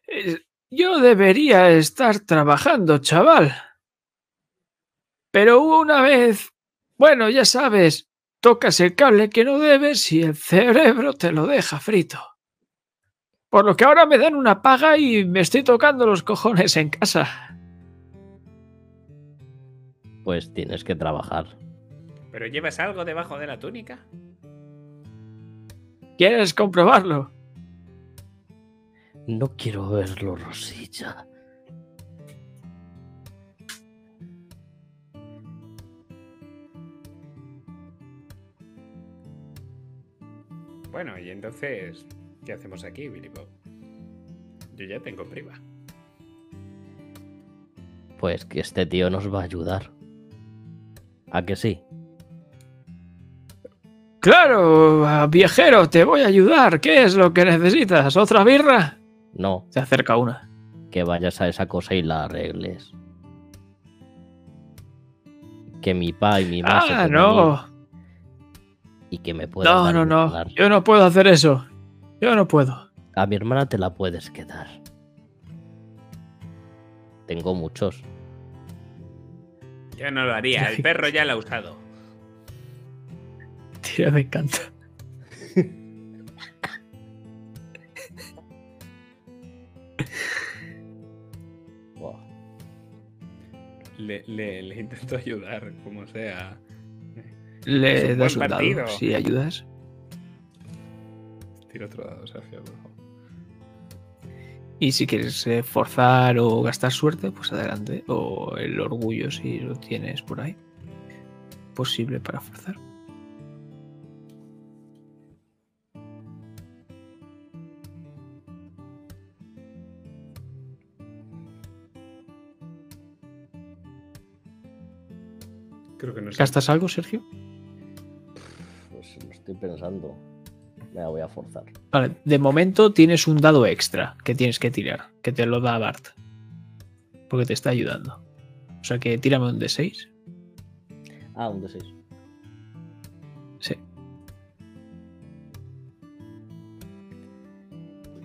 [SPEAKER 1] Yo debería estar trabajando, chaval. Pero una vez, bueno, ya sabes, tocas el cable que no debes y el cerebro te lo deja frito. Por lo que ahora me dan una paga y me estoy tocando los cojones en casa.
[SPEAKER 3] Pues tienes que trabajar.
[SPEAKER 4] ¿Pero llevas algo debajo de la túnica?
[SPEAKER 1] ¿Quieres comprobarlo?
[SPEAKER 3] No quiero verlo, Rosilla.
[SPEAKER 4] Bueno, y entonces, ¿qué hacemos aquí, Billy Bob? Yo ya tengo priva.
[SPEAKER 3] Pues que este tío nos va a ayudar. ¿A que sí?
[SPEAKER 1] Claro, viajero, te voy a ayudar. ¿Qué es lo que necesitas? ¿Otra birra?
[SPEAKER 3] No,
[SPEAKER 1] Se acerca una.
[SPEAKER 3] que vayas a esa cosa y la arregles. Que mi pa y mi ma
[SPEAKER 1] Ah, no.
[SPEAKER 3] Y que me puedan
[SPEAKER 1] No, no, no.
[SPEAKER 3] lugar.
[SPEAKER 1] Yo no puedo hacer eso. Yo no puedo.
[SPEAKER 3] A mi hermana te la puedes quedar. Tengo muchos.
[SPEAKER 4] Yo no lo haría, el perro ya lo ha usado.
[SPEAKER 1] Tira, me encanta.
[SPEAKER 4] Le, le- le intento ayudar, como sea.
[SPEAKER 1] Le
[SPEAKER 4] un
[SPEAKER 1] das un dado si ayudas.
[SPEAKER 4] Tira otro dado, Sergio, por favor.
[SPEAKER 1] Y si quieres eh, forzar o gastar suerte, pues adelante. O el orgullo, si lo tienes por ahí. Posible para forzar.
[SPEAKER 2] Creo que no sé.
[SPEAKER 1] ¿Gastas algo, Sergio?
[SPEAKER 3] Pues lo estoy pensando. Me la voy a forzar.
[SPEAKER 1] Vale, de momento tienes un dado extra que tienes que tirar, que te lo da Bart. Porque te está ayudando. sea que tírame un D6.
[SPEAKER 3] Ah, un D6.
[SPEAKER 1] Sí.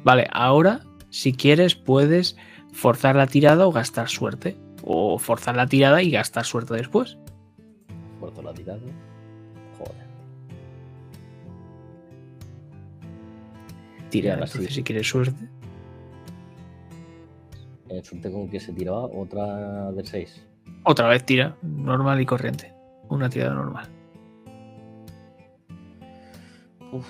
[SPEAKER 1] Vale, ahora, si quieres, puedes forzar la tirada o gastar suerte. O forzar la tirada y gastar suerte después.
[SPEAKER 3] La tirada. Joder.
[SPEAKER 1] Tira, entonces,
[SPEAKER 3] sí.
[SPEAKER 1] si quieres suerte.
[SPEAKER 3] Eh, suerte con que se tiraba otra de 6.
[SPEAKER 1] Otra vez tira, normal y corriente. Una tirada normal.
[SPEAKER 3] Uf.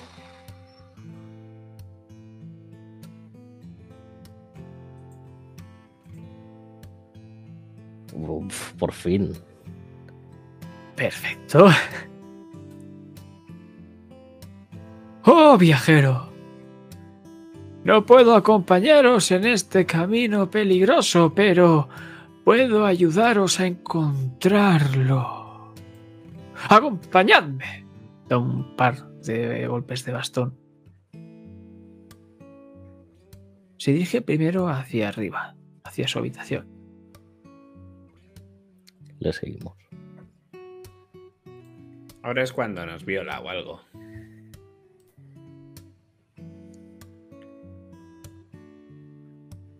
[SPEAKER 3] Uf, por fin.
[SPEAKER 1] Perfecto. Oh, viajero. No puedo acompañaros en este camino peligroso, pero puedo ayudaros a encontrarlo. Acompañadme. Da un par de golpes de bastón. Se dirige primero hacia arriba, hacia su habitación.
[SPEAKER 3] Le seguimos.
[SPEAKER 4] Ahora es cuando nos viola o algo.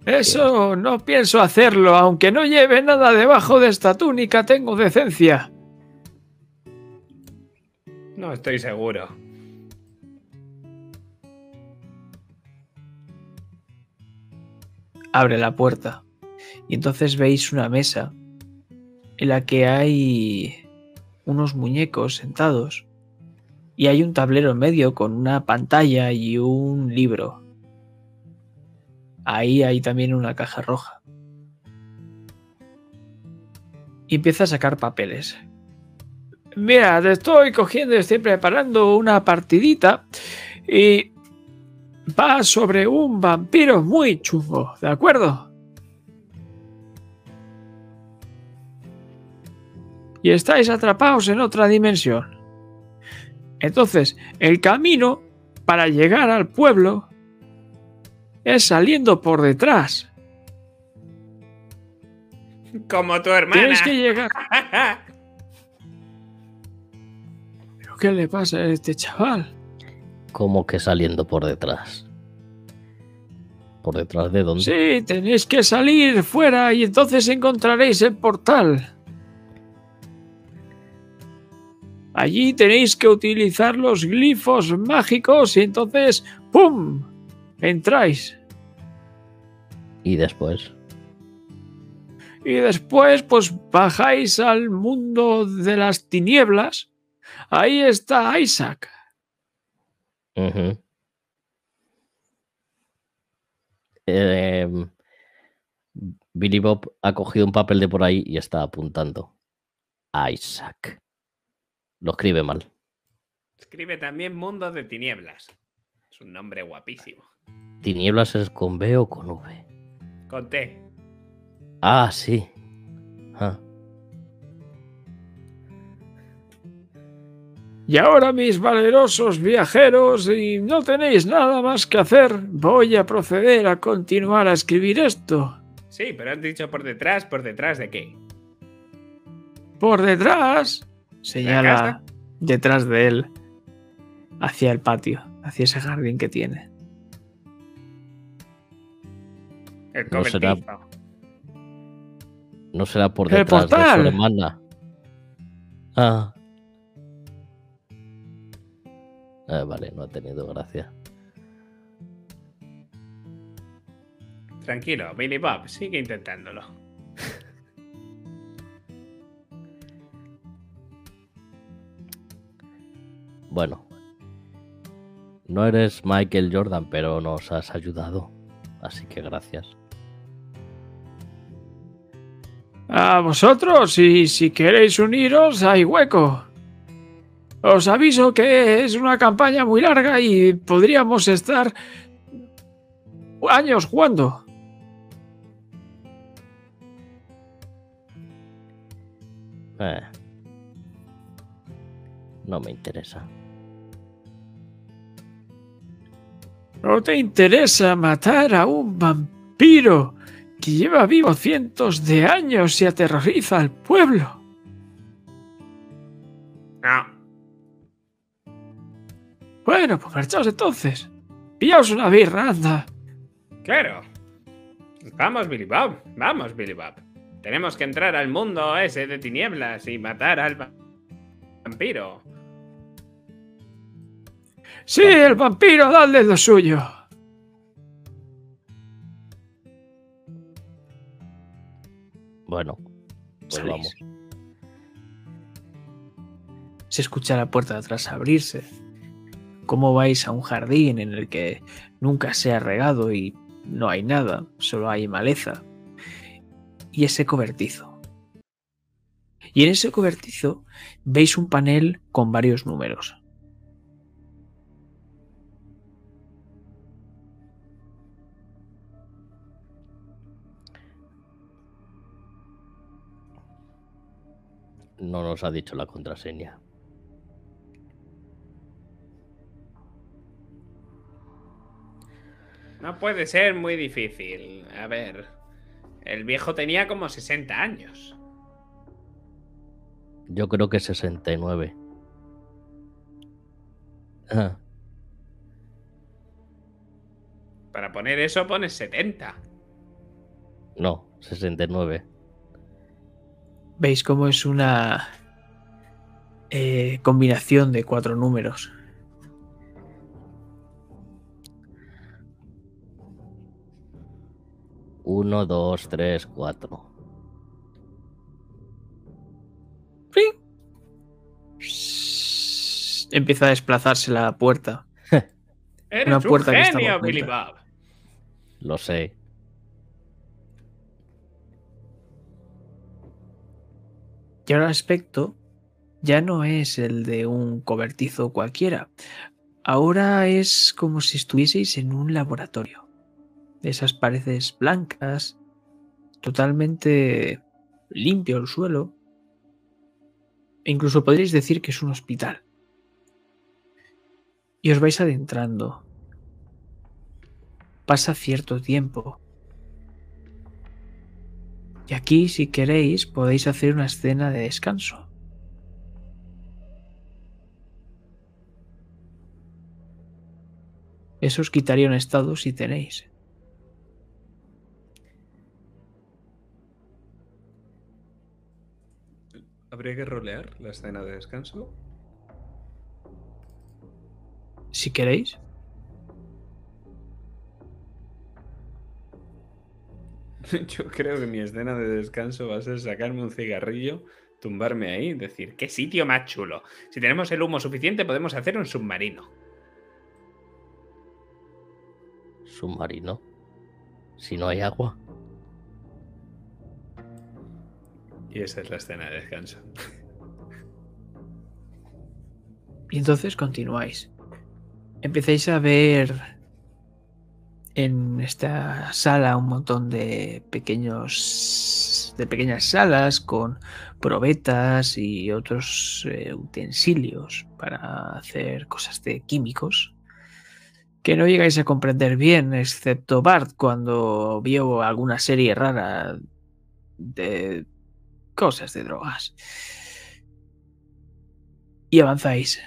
[SPEAKER 1] Eso no pienso hacerlo, aunque no lleve nada debajo de esta túnica, tengo decencia.
[SPEAKER 4] No estoy seguro.
[SPEAKER 1] Abre la puerta y entonces veis una mesa en la que hay unos muñecos sentados y hay un tablero en medio con una pantalla y un libro. Ahí hay también una caja roja. Y empieza a sacar papeles. Mira, te estoy cogiendo y estoy preparando una partidita y va sobre un vampiro muy chungo, ¿de acuerdo? Y estáis atrapados en otra dimensión. Entonces, el camino para llegar al pueblo es saliendo por detrás.
[SPEAKER 4] Como tu hermana.
[SPEAKER 1] Tienes que llegar. ¿Pero qué le pasa a este chaval?
[SPEAKER 3] Como que saliendo por detrás. ¿Por detrás de dónde?
[SPEAKER 1] Sí, tenéis que salir fuera y entonces encontraréis el portal. Allí tenéis que utilizar los glifos mágicos y entonces ¡pum! entráis.
[SPEAKER 3] Y después.
[SPEAKER 1] Y después pues bajáis al mundo de las tinieblas. Ahí está Isaac.
[SPEAKER 3] Em, Billy Bob ha cogido un papel de por ahí y está apuntando. Isaac. Lo escribe mal.
[SPEAKER 4] Escribe también Mundo de Tinieblas. Es un nombre guapísimo.
[SPEAKER 3] ¿Tinieblas es con B o con V?
[SPEAKER 4] Con T.
[SPEAKER 3] Ah, sí. Ah,
[SPEAKER 1] Y ahora mis valerosos viajeros, y no tenéis nada más que hacer, voy a proceder a continuar a escribir esto.
[SPEAKER 4] Sí, pero has dicho por detrás, ¿por detrás de qué?
[SPEAKER 1] Por detrás, señala detrás de él, hacia el patio, hacia ese jardín que tiene.
[SPEAKER 4] El
[SPEAKER 3] No será- no será por
[SPEAKER 1] ¡El
[SPEAKER 3] detrás de su
[SPEAKER 1] portal!
[SPEAKER 3] hermana. Ah. Ah, vale, no ha tenido gracia.
[SPEAKER 4] Tranquilo, Billy Bob, sigue intentándolo.
[SPEAKER 3] Bueno. No eres Michael Jordan, pero nos has ayudado. Así que gracias.
[SPEAKER 1] A vosotros, y si queréis uniros, hay hueco. Os aviso que es una campaña muy larga y podríamos estar años jugando.
[SPEAKER 3] Eh. No me interesa.
[SPEAKER 1] ¿No te interesa matar a un vampiro que lleva vivo cientos de años y aterroriza al pueblo.
[SPEAKER 4] No.
[SPEAKER 1] Bueno, pues marchaos entonces. Pillaos una birra, anda.
[SPEAKER 4] Claro. Vamos, Billy Bob. Vamos, Billy Bob. Tenemos que entrar al mundo ese de tinieblas y matar al va- vampiro.
[SPEAKER 1] Sí, el vampiro, dadle lo suyo.
[SPEAKER 3] Bueno, pues
[SPEAKER 1] Salís.
[SPEAKER 3] vamos.
[SPEAKER 1] Se escucha la puerta de atrás abrirse. Cómo vais a un jardín en el que nunca se ha regado y no hay nada, solo hay maleza. Y ese cobertizo. Y en ese cobertizo veis un panel con varios números.
[SPEAKER 3] No nos ha dicho la contraseña.
[SPEAKER 4] No puede ser muy difícil. A ver. El viejo tenía como 60 años.
[SPEAKER 3] Yo creo que 69. Ah,
[SPEAKER 4] Para poner eso pones 70.
[SPEAKER 3] no, 69.
[SPEAKER 1] Veis cómo es una eh, combinación de cuatro números.
[SPEAKER 3] Uno, dos, tres, cuatro.
[SPEAKER 1] Empieza a desplazarse la puerta.
[SPEAKER 4] Eres
[SPEAKER 1] Una
[SPEAKER 4] un
[SPEAKER 1] puerta que está.
[SPEAKER 4] Billy Bob.
[SPEAKER 3] Lo sé.
[SPEAKER 1] El aspecto ya no es el de un cobertizo cualquiera. Ahora es como si estuvieseis en un laboratorio. Esas paredes blancas, totalmente limpio el suelo. Incluso podréis decir que es un hospital. Y os vais adentrando. Pasa cierto tiempo. Y aquí, si queréis, podéis hacer una escena de descanso. Eso os quitaría un estado si tenéis.
[SPEAKER 2] ¿Habría que rolear la escena de descanso?
[SPEAKER 1] Si queréis.
[SPEAKER 2] Yo creo que mi escena de descanso va a ser sacarme un cigarrillo, tumbarme ahí y decir,
[SPEAKER 4] Qué sitio más chulo. Si tenemos el humo suficiente, podemos hacer un submarino.
[SPEAKER 3] Submarino. Si no hay agua.
[SPEAKER 2] y esa es la escena de descanso.
[SPEAKER 1] Y entonces continuáis. Empezáis a ver en esta sala un montón de pequeños de pequeñas salas con probetas y otros eh, utensilios para hacer cosas de químicos que no llegáis a comprender bien, excepto Bart cuando vio alguna serie rara de cosas de drogas. Y avanzáis.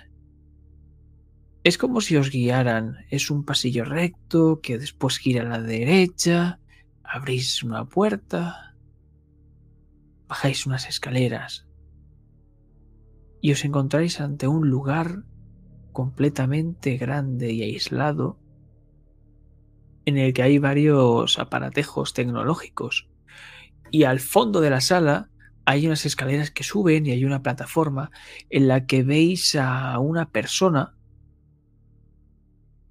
[SPEAKER 1] Es como si os guiaran. Es un pasillo recto que después gira a la derecha. Abrís una puerta. Bajáis unas escaleras. Y os encontráis ante un lugar completamente grande y aislado en el que hay varios aparatejos tecnológicos. Y al fondo de la sala hay unas escaleras que suben y hay una plataforma en la que veis a una persona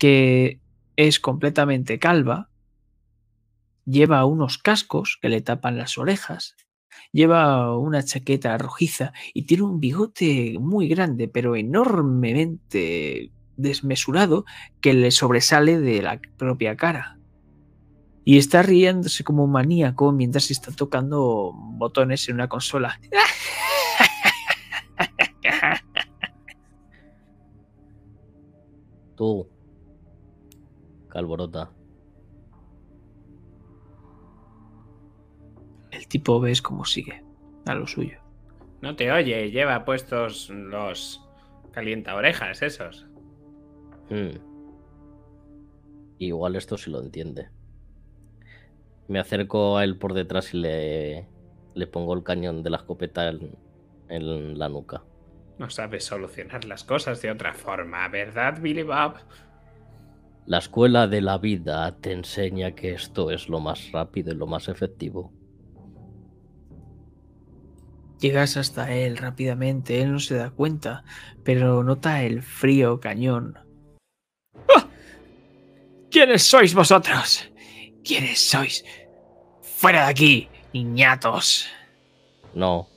[SPEAKER 1] que es completamente calva, lleva unos cascos que le tapan las orejas, lleva una chaqueta rojiza y tiene un bigote muy grande, pero enormemente desmesurado, que le sobresale de la propia cara. Y está riéndose como un maníaco mientras está tocando botones en una consola.
[SPEAKER 3] Tú. Calborota.
[SPEAKER 1] tipo ves cómo sigue a lo suyo.
[SPEAKER 4] No te oye, lleva puestos los calienta orejas esos.
[SPEAKER 3] Hmm. Igual esto sí lo entiende. Me acerco a él por detrás y le, le pongo el cañón de la escopeta en, en la nuca.
[SPEAKER 4] No sabes solucionar las cosas de otra forma, ¿verdad, Billy Bob?
[SPEAKER 3] La escuela de la vida te enseña que esto es lo más rápido y lo más efectivo.
[SPEAKER 1] Llegas hasta él rápidamente, él no se da cuenta, pero nota el frío cañón. ¡Ah! ¿Quiénes sois vosotros? ¿Quiénes sois? ¡Fuera de aquí, niñatos!
[SPEAKER 3] No.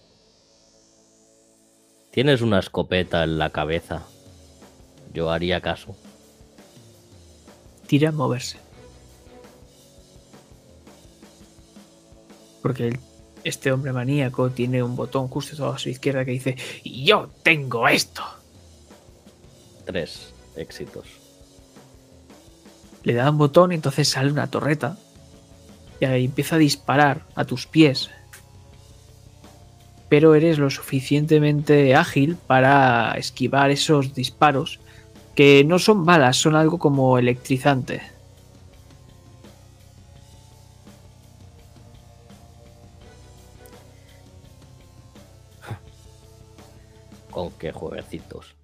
[SPEAKER 3] Tienes una escopeta en la cabeza. Yo haría caso.
[SPEAKER 1] Tira a moverse. Porque el- este hombre maníaco tiene un botón justo a su izquierda que dice: ¡Yo tengo esto!
[SPEAKER 3] Tres éxitos.
[SPEAKER 1] Le da un botón y entonces sale una torreta. Y ahí empieza a disparar a tus pies. Pero eres lo suficientemente ágil para esquivar esos disparos. Que no son balas, son algo como electrizante.
[SPEAKER 3] Con qué jueguecitos.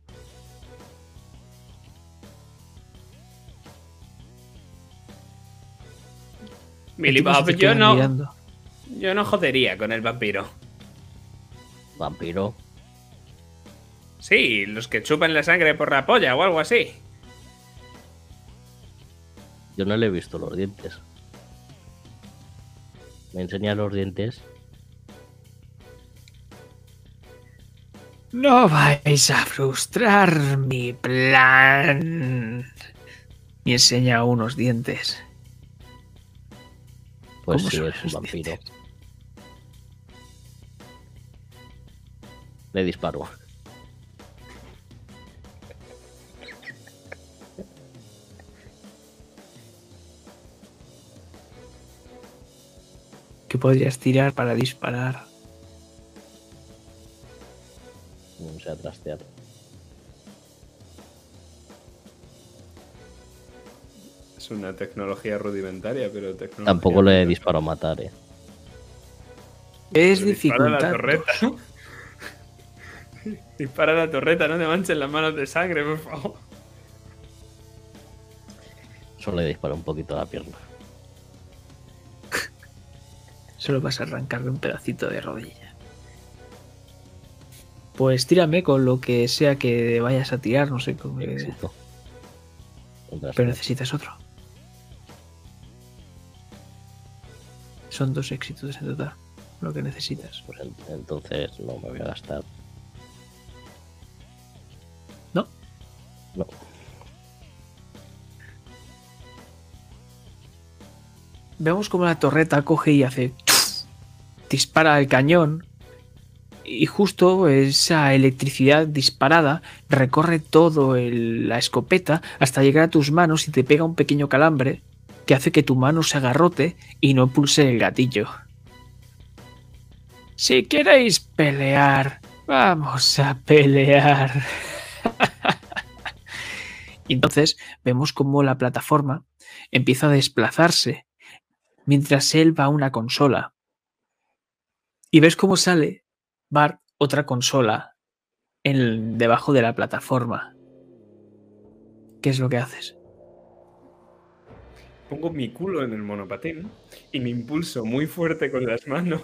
[SPEAKER 4] Billy Bob, yo no,
[SPEAKER 1] mirando.
[SPEAKER 4] yo no jodería con el vampiro.
[SPEAKER 3] Vampiro.
[SPEAKER 4] Sí, los que chupan la sangre por la polla o algo así.
[SPEAKER 3] Yo no le he visto los dientes. ¿Me enseña los dientes?
[SPEAKER 1] No vais a frustrar mi plan. Y enseña unos dientes.
[SPEAKER 3] Pues
[SPEAKER 1] ¿Cómo
[SPEAKER 3] sí, es un vampiro.
[SPEAKER 1] dientes?
[SPEAKER 3] Le disparo.
[SPEAKER 1] Que podrías tirar para disparar.
[SPEAKER 3] No sé a trastear.
[SPEAKER 2] Es una tecnología rudimentaria, pero tecnología.
[SPEAKER 3] Tampoco le disparo a matar, eh.
[SPEAKER 1] Es
[SPEAKER 4] Pero dispara la
[SPEAKER 1] dificultad.
[SPEAKER 4] torreta. Dispara la torreta, no te manches las manos de sangre, por favor.
[SPEAKER 3] Solo le disparo un poquito a la pierna.
[SPEAKER 1] Solo vas a arrancarle un pedacito de rodilla. Pues tírame con lo que sea que vayas a tirar, no sé.
[SPEAKER 3] Un
[SPEAKER 1] Pero necesitas otro. Son dos éxitos en total, lo que necesitas.
[SPEAKER 3] Pues en- entonces no me voy a gastar.
[SPEAKER 1] ¿No?
[SPEAKER 3] No.
[SPEAKER 1] Vemos como la torreta coge y hace. Dispara el cañón. Y justo esa electricidad disparada recorre todo la escopeta hasta llegar a tus manos y te pega un pequeño calambre que hace que tu mano se agarrote y no pulse el gatillo. Si queréis pelear, vamos a pelear. entonces vemos como la plataforma empieza a desplazarse mientras él va a una consola. Y ves cómo sale Bart otra consola en, debajo de la plataforma. ¿Qué es lo que haces?
[SPEAKER 2] Pongo mi culo en el monopatín y me impulso muy fuerte con las manos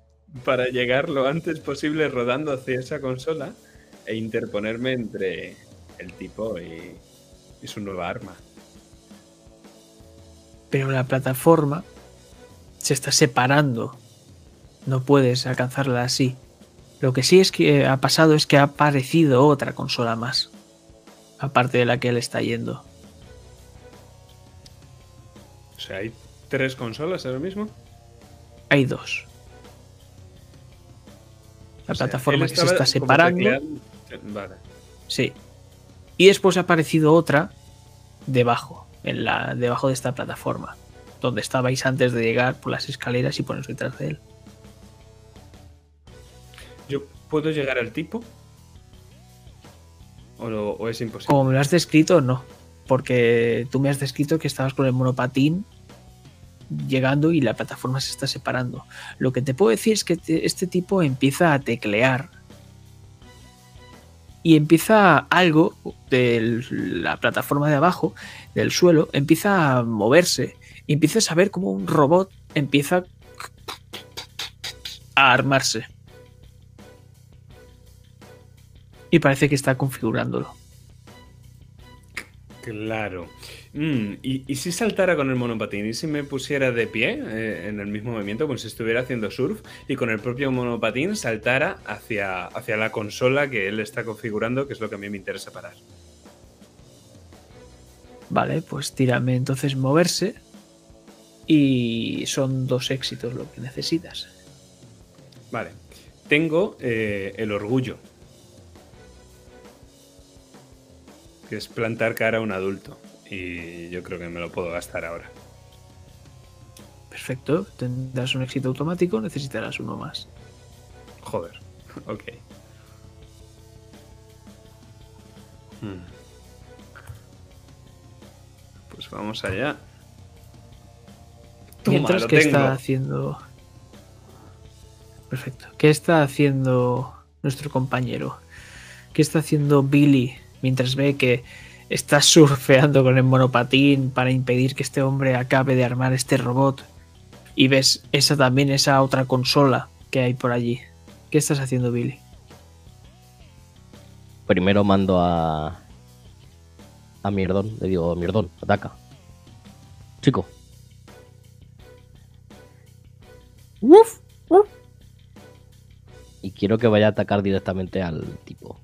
[SPEAKER 2] para llegar lo antes posible rodando hacia esa consola e interponerme entre el tipo y, y su nueva arma.
[SPEAKER 1] Pero la plataforma se está separando. No puedes alcanzarla así. Lo que sí es que ha pasado es que ha aparecido otra consola más. Aparte de la que él está yendo.
[SPEAKER 2] O sea, hay tres consolas ahora mismo.
[SPEAKER 1] Hay dos. La
[SPEAKER 2] O sea,
[SPEAKER 1] plataforma que se está separando.
[SPEAKER 2] Vale.
[SPEAKER 1] Sí. Y después ha aparecido otra debajo, en la, debajo de esta plataforma, donde estabais antes de llegar por las escaleras y poneros detrás de él.
[SPEAKER 2] ¿Puedo llegar al tipo? ¿O, es imposible?
[SPEAKER 1] Como me lo has descrito, no. Porque tú me has descrito que estabas con el monopatín llegando y la plataforma se está separando. Lo que te puedo decir es que te- este tipo empieza a teclear. Y empieza algo de la plataforma de abajo, del suelo, empieza a moverse. Y empiezas a ver como un robot empieza a armarse. Y parece que está configurándolo.
[SPEAKER 2] Claro. Mm, ¿y, y si saltara con el monopatín? ¿Y si me pusiera de pie eh, en el mismo movimiento, como si estuviera haciendo surf, y con el propio monopatín saltara hacia, hacia la consola que él está configurando, que es lo que a mí me interesa parar?
[SPEAKER 1] Vale, pues tírame entonces moverse. Y son dos éxitos lo que necesitas.
[SPEAKER 2] Vale. Tengo eh, el orgullo. Que es plantar cara a un adulto. Y yo creo que me lo puedo gastar ahora.
[SPEAKER 1] Perfecto, tendrás un éxito automático, necesitarás uno más.
[SPEAKER 2] Joder. Ok. Hmm. Pues vamos allá. Toma,
[SPEAKER 1] Mientras que está haciendo. Perfecto. ¿Qué está haciendo nuestro compañero? ¿Qué está haciendo Billy mientras ve que está surfeando con el monopatín para impedir que este hombre acabe de armar este robot? Y ves esa también, esa otra consola que hay por allí. ¿Qué estás haciendo, Billy?
[SPEAKER 3] Primero mando a. A Mierdón. Le digo, Mierdón, ataca. Chico. Y quiero que vaya a atacar directamente al tipo.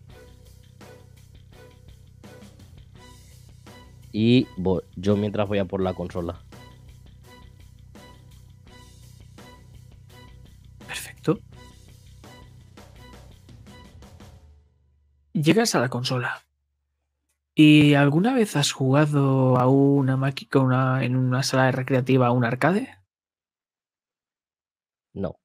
[SPEAKER 3] Y vo- yo mientras voy a por la consola.
[SPEAKER 1] Perfecto. Llegas a la consola. ¿Y alguna vez has jugado a una máquina en una sala recreativa a un arcade?
[SPEAKER 3] No.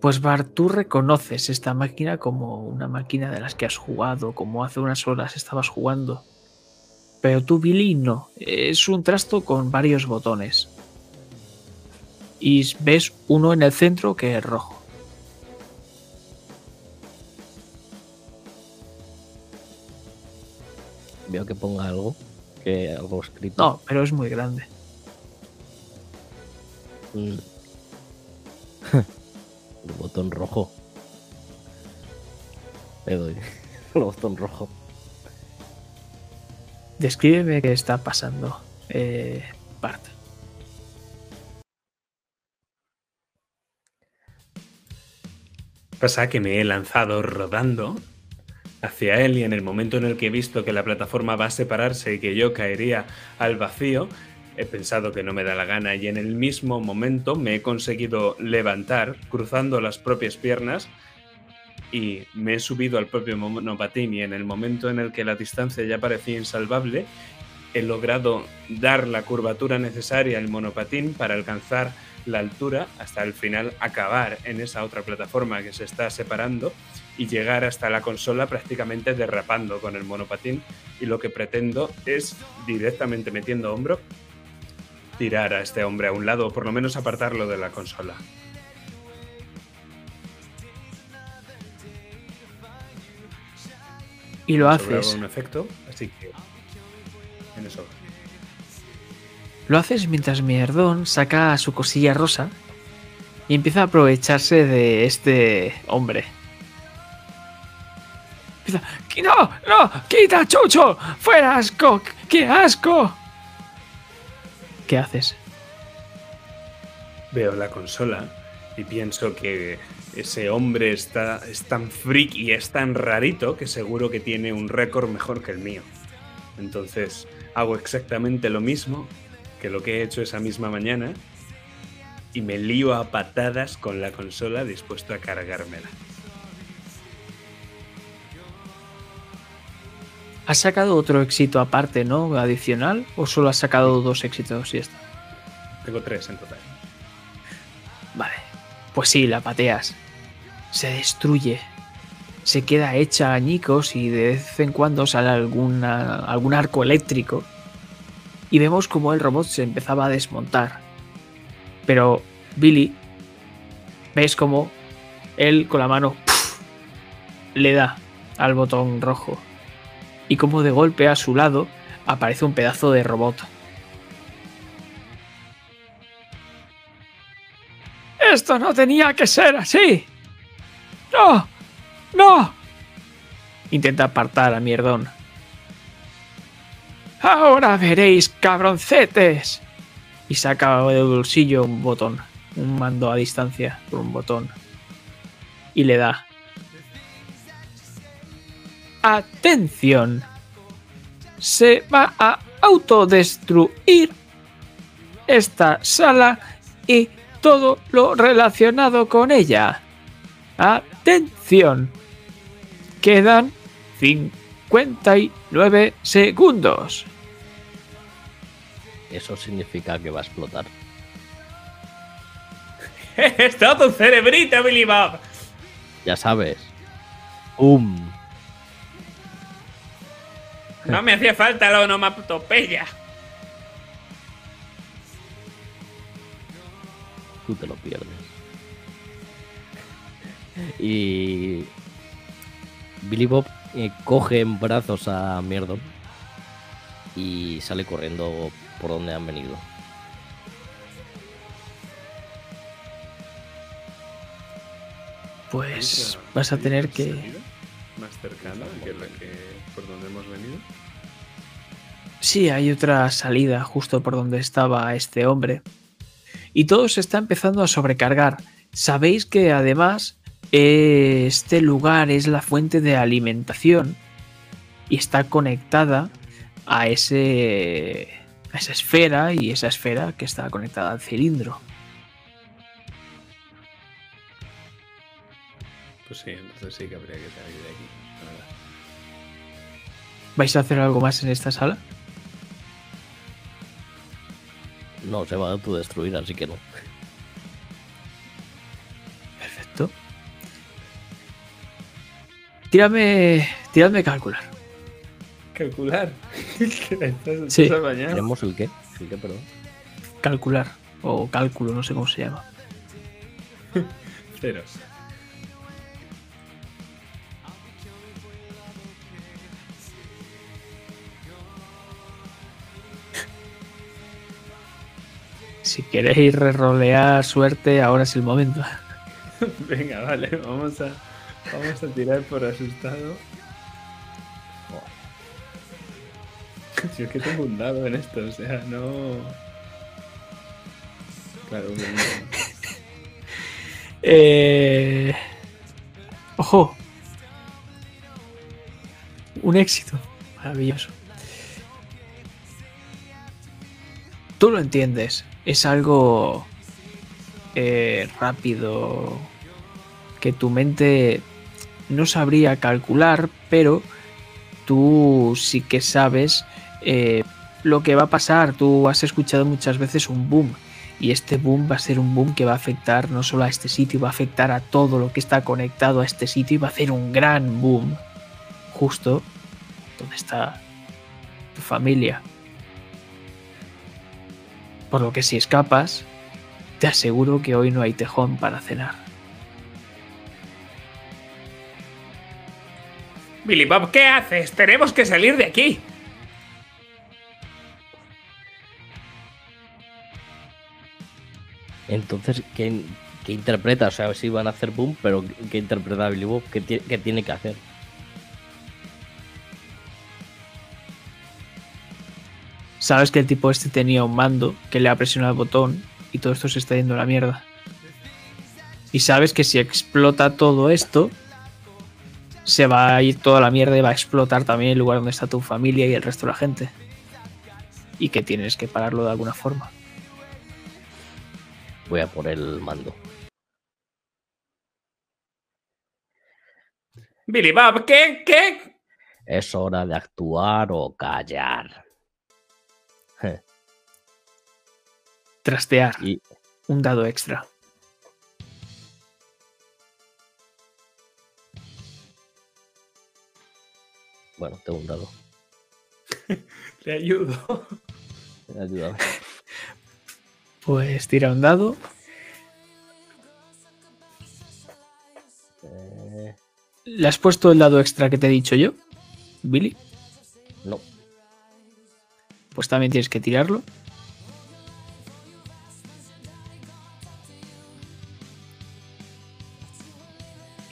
[SPEAKER 1] Pues Bart, tú reconoces esta máquina como una máquina de las que has jugado, como hace unas horas estabas jugando. Pero tú, Billy, no. Es un trasto con varios botones. Y ves uno en el centro que es rojo.
[SPEAKER 3] Veo que ponga algo. Que algo escrito.
[SPEAKER 1] No, pero es muy grande.
[SPEAKER 3] Mm. Botón rojo. Le doy. El botón rojo.
[SPEAKER 1] Descríbeme qué está pasando, eh, Bart.
[SPEAKER 2] Pasa que me he lanzado rodando hacia él y en el momento en el que he visto que la plataforma va a separarse y que yo caería al vacío, he pensado que no me da la gana y en el mismo momento me he conseguido levantar cruzando las propias piernas y me he subido al propio monopatín y en el momento en el que la distancia ya parecía insalvable, he logrado dar la curvatura necesaria al monopatín para alcanzar la altura hasta el final acabar en esa otra plataforma que se está separando y llegar hasta la consola prácticamente derrapando con el monopatín. Y lo que pretendo es directamente metiendo hombro tirar a este hombre a un lado o por lo menos apartarlo de la consola.
[SPEAKER 1] Y lo haces.
[SPEAKER 2] un efecto, así que en eso.
[SPEAKER 1] Lo haces mientras Mierdón saca su cosilla rosa y empieza a aprovecharse de este hombre. Empieza, "¡Que ¡No! ¡No! ¡Quita, chucho! ¡Fuera, asco! ¡Qué asco! ¿Qué haces?
[SPEAKER 2] Veo la consola y pienso que ese hombre está, es tan freak y es tan rarito que seguro que tiene un récord mejor que el mío. Entonces hago exactamente lo mismo que lo que he hecho esa misma mañana y me lío a patadas con la consola dispuesto a cargármela.
[SPEAKER 1] ¿Has sacado otro éxito aparte, no? Adicional, o solo has sacado dos éxitos y ya está.
[SPEAKER 2] Tengo tres en total.
[SPEAKER 1] Vale. Pues sí, la pateas. se destruye. Se queda hecha añicos y de vez en cuando sale alguna, algún arco eléctrico. Y vemos como el robot se empezaba a desmontar. Pero Billy, ves como él con la mano le da al botón rojo. Y como de golpe a su lado aparece un pedazo de robot. Esto no tenía que ser así. No, no. Intenta apartar a Mierdón. Ahora veréis, cabroncetes. Y saca del bolsillo un botón, un mando a distancia por un botón. Y le da. Atención. Se va a autodestruir esta sala y todo lo relacionado con ella. Atención. Quedan 59 segundos.
[SPEAKER 3] Eso significa que va a explotar.
[SPEAKER 4] ¡Es todo un cerebrito, Billy Bob!
[SPEAKER 3] Ya sabes. ¡Um!
[SPEAKER 4] No me hacía falta la onomatopeya.
[SPEAKER 3] Tú te lo pierdes. Y. Billy Bob eh, coge en brazos a Mierdon y sale corriendo por donde han venido.
[SPEAKER 1] Pues
[SPEAKER 2] ¿Otra-
[SPEAKER 1] vas a tener que...
[SPEAKER 2] Más cercana que la que por donde hemos venido.
[SPEAKER 1] Sí, hay otra salida justo por donde estaba este hombre. Y todo se está empezando a sobrecargar. Sabéis que además este lugar es la fuente de alimentación y está conectada a ese a esa esfera y esa esfera que está conectada al cilindro.
[SPEAKER 2] Pues sí, entonces sí que habría que salir de aquí. la verdad.
[SPEAKER 1] ¿Vais a hacer algo más en esta sala?
[SPEAKER 3] No, se va a autodestruir, así que no.
[SPEAKER 1] Perfecto. Tírame, tírame calcular.
[SPEAKER 2] Calcular. ¿Estás,
[SPEAKER 1] Sí.
[SPEAKER 3] ¿Tenemos el qué? ¿El qué, perdón?
[SPEAKER 1] Calcular o cálculo, no sé cómo se llama.
[SPEAKER 2] Ceros.
[SPEAKER 1] Si queréis rerolear suerte, ahora es el momento.
[SPEAKER 2] Venga, vale, vamos a, vamos a tirar por asustado. Si es que tengo un dado en esto, o sea, no. Claro, obviamente.
[SPEAKER 1] Eh... Ojo. Un éxito. Maravilloso. Tú lo entiendes. Es algo eh, rápido que tu mente no sabría calcular, pero tú sí que sabes eh, lo que va a pasar. Tú has escuchado muchas veces un boom. Y este boom va a ser un boom que va a afectar no solo a este sitio, va a afectar a todo lo que está conectado a este sitio y va a hacer un gran boom. Justo donde está tu familia. Por lo que si escapas, te aseguro que hoy no hay tejón para cenar.
[SPEAKER 4] Billy Bob, ¿qué haces? Tenemos que salir de aquí.
[SPEAKER 3] Entonces, ¿qué, qué interpreta? O sea, sí van a hacer boom, pero ¿qué interpreta Billy Bob? ¿Qué, qué tiene que hacer?
[SPEAKER 1] Sabes que el tipo este tenía un mando que le ha presionado el botón y todo esto se está yendo a la mierda. Y sabes que si explota todo esto, se va a ir toda la mierda y va a explotar también el lugar donde está tu familia y el resto de la gente. Y que tienes que pararlo de alguna forma.
[SPEAKER 3] Voy a por el mando.
[SPEAKER 4] Billy Bob, ¿qué? ¿Qué?
[SPEAKER 3] Es hora de actuar o callar.
[SPEAKER 1] Trastear. Un dado extra.
[SPEAKER 3] Bueno, tengo un dado.
[SPEAKER 2] Le ayudo.
[SPEAKER 3] Le ayudo.
[SPEAKER 1] Pues tira un dado.
[SPEAKER 3] Eh.
[SPEAKER 1] ¿Le has puesto el dado extra que te he dicho yo, Billy?
[SPEAKER 3] No.
[SPEAKER 1] Pues también tienes que tirarlo.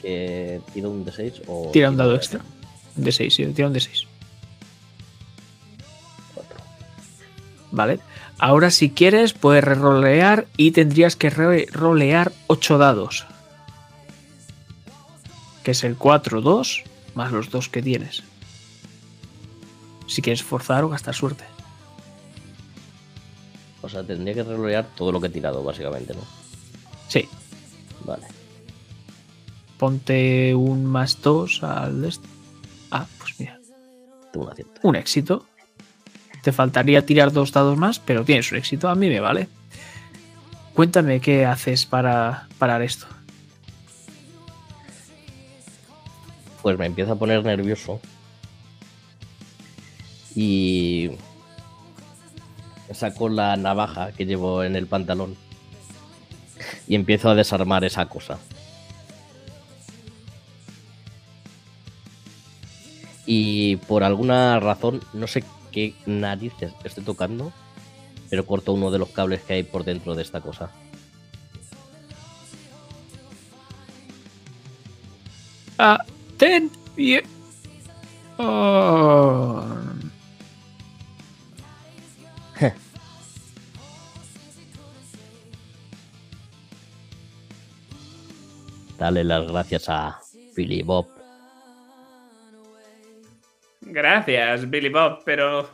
[SPEAKER 3] Que tiro un D6 o.
[SPEAKER 1] Tira un dado extra. Un de 6, sí, tira un de 6.
[SPEAKER 3] cuatro.
[SPEAKER 1] Vale. Ahora, si quieres, puedes rerolear y tendrías que rolear 8 dados. Que es el 4, 2, más los 2 que tienes. Si quieres forzar o gastar suerte.
[SPEAKER 3] O sea, tendría que relojear todo lo que he tirado, básicamente, ¿no?
[SPEAKER 1] Sí.
[SPEAKER 3] Vale.
[SPEAKER 1] Ponte un más 2 al de este. Ah, pues mira.
[SPEAKER 3] Tengo un.
[SPEAKER 1] Un éxito. Te faltaría tirar dos dados más, pero tienes un éxito. A mí me vale. Cuéntame qué haces para parar esto.
[SPEAKER 3] Pues me empieza a poner nervioso. Y. Saco la navaja que llevo en el pantalón. Y empiezo a desarmar esa cosa. Y por alguna razón, no sé qué narices estoy tocando, pero corto uno de los cables que hay por dentro de esta cosa.
[SPEAKER 1] Ah, ten. Oh.
[SPEAKER 3] Dale las gracias a Billy Bob.
[SPEAKER 4] Gracias, Billy Bob, pero.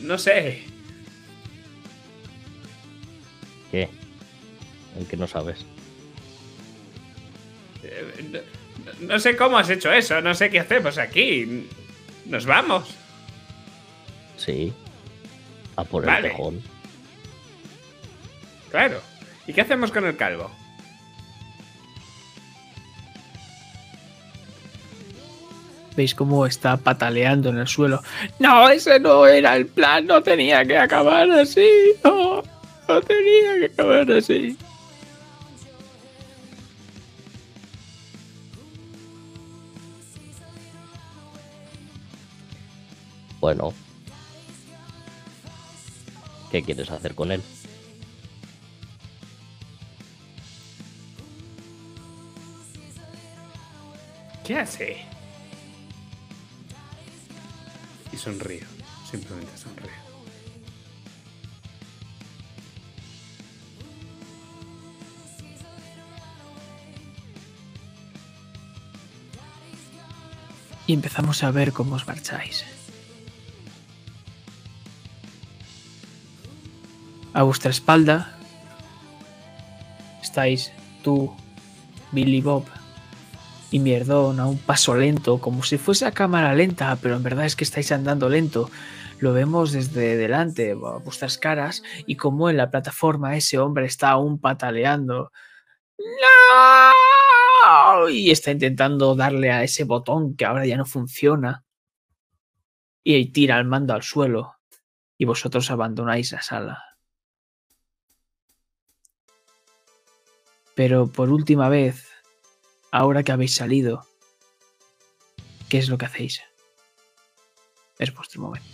[SPEAKER 4] No sé.
[SPEAKER 3] ¿Qué? El que no sabes.
[SPEAKER 4] Eh, No, no sé cómo has hecho eso, no sé qué hacemos aquí. Nos vamos.
[SPEAKER 3] Sí. A por
[SPEAKER 4] Vale.
[SPEAKER 3] el tejón.
[SPEAKER 4] Claro. ¿Y qué hacemos con el calvo?
[SPEAKER 1] ¿Veis cómo está pataleando en el suelo? No, ese no era el plan. No tenía que acabar así. No, no tenía que acabar así.
[SPEAKER 3] Bueno. ¿Qué quieres hacer con él?
[SPEAKER 4] ¿Qué hace?
[SPEAKER 2] Y sonrío. Simplemente sonrío.
[SPEAKER 1] Y empezamos a ver cómo os marcháis. A vuestra espalda estáis tú, Billy Bob Mierdón a un paso lento, como si fuese a cámara lenta, pero en verdad es que estáis andando lento. Lo vemos desde delante, a vuestras caras, y como en la plataforma ese hombre está aún pataleando. ¡No! Y está intentando darle a ese botón que ahora ya no funciona. Y tira el mando al suelo. Y vosotros abandonáis la sala. Pero por última vez, ahora que habéis salido, ¿qué es lo que hacéis? Es vuestro momento.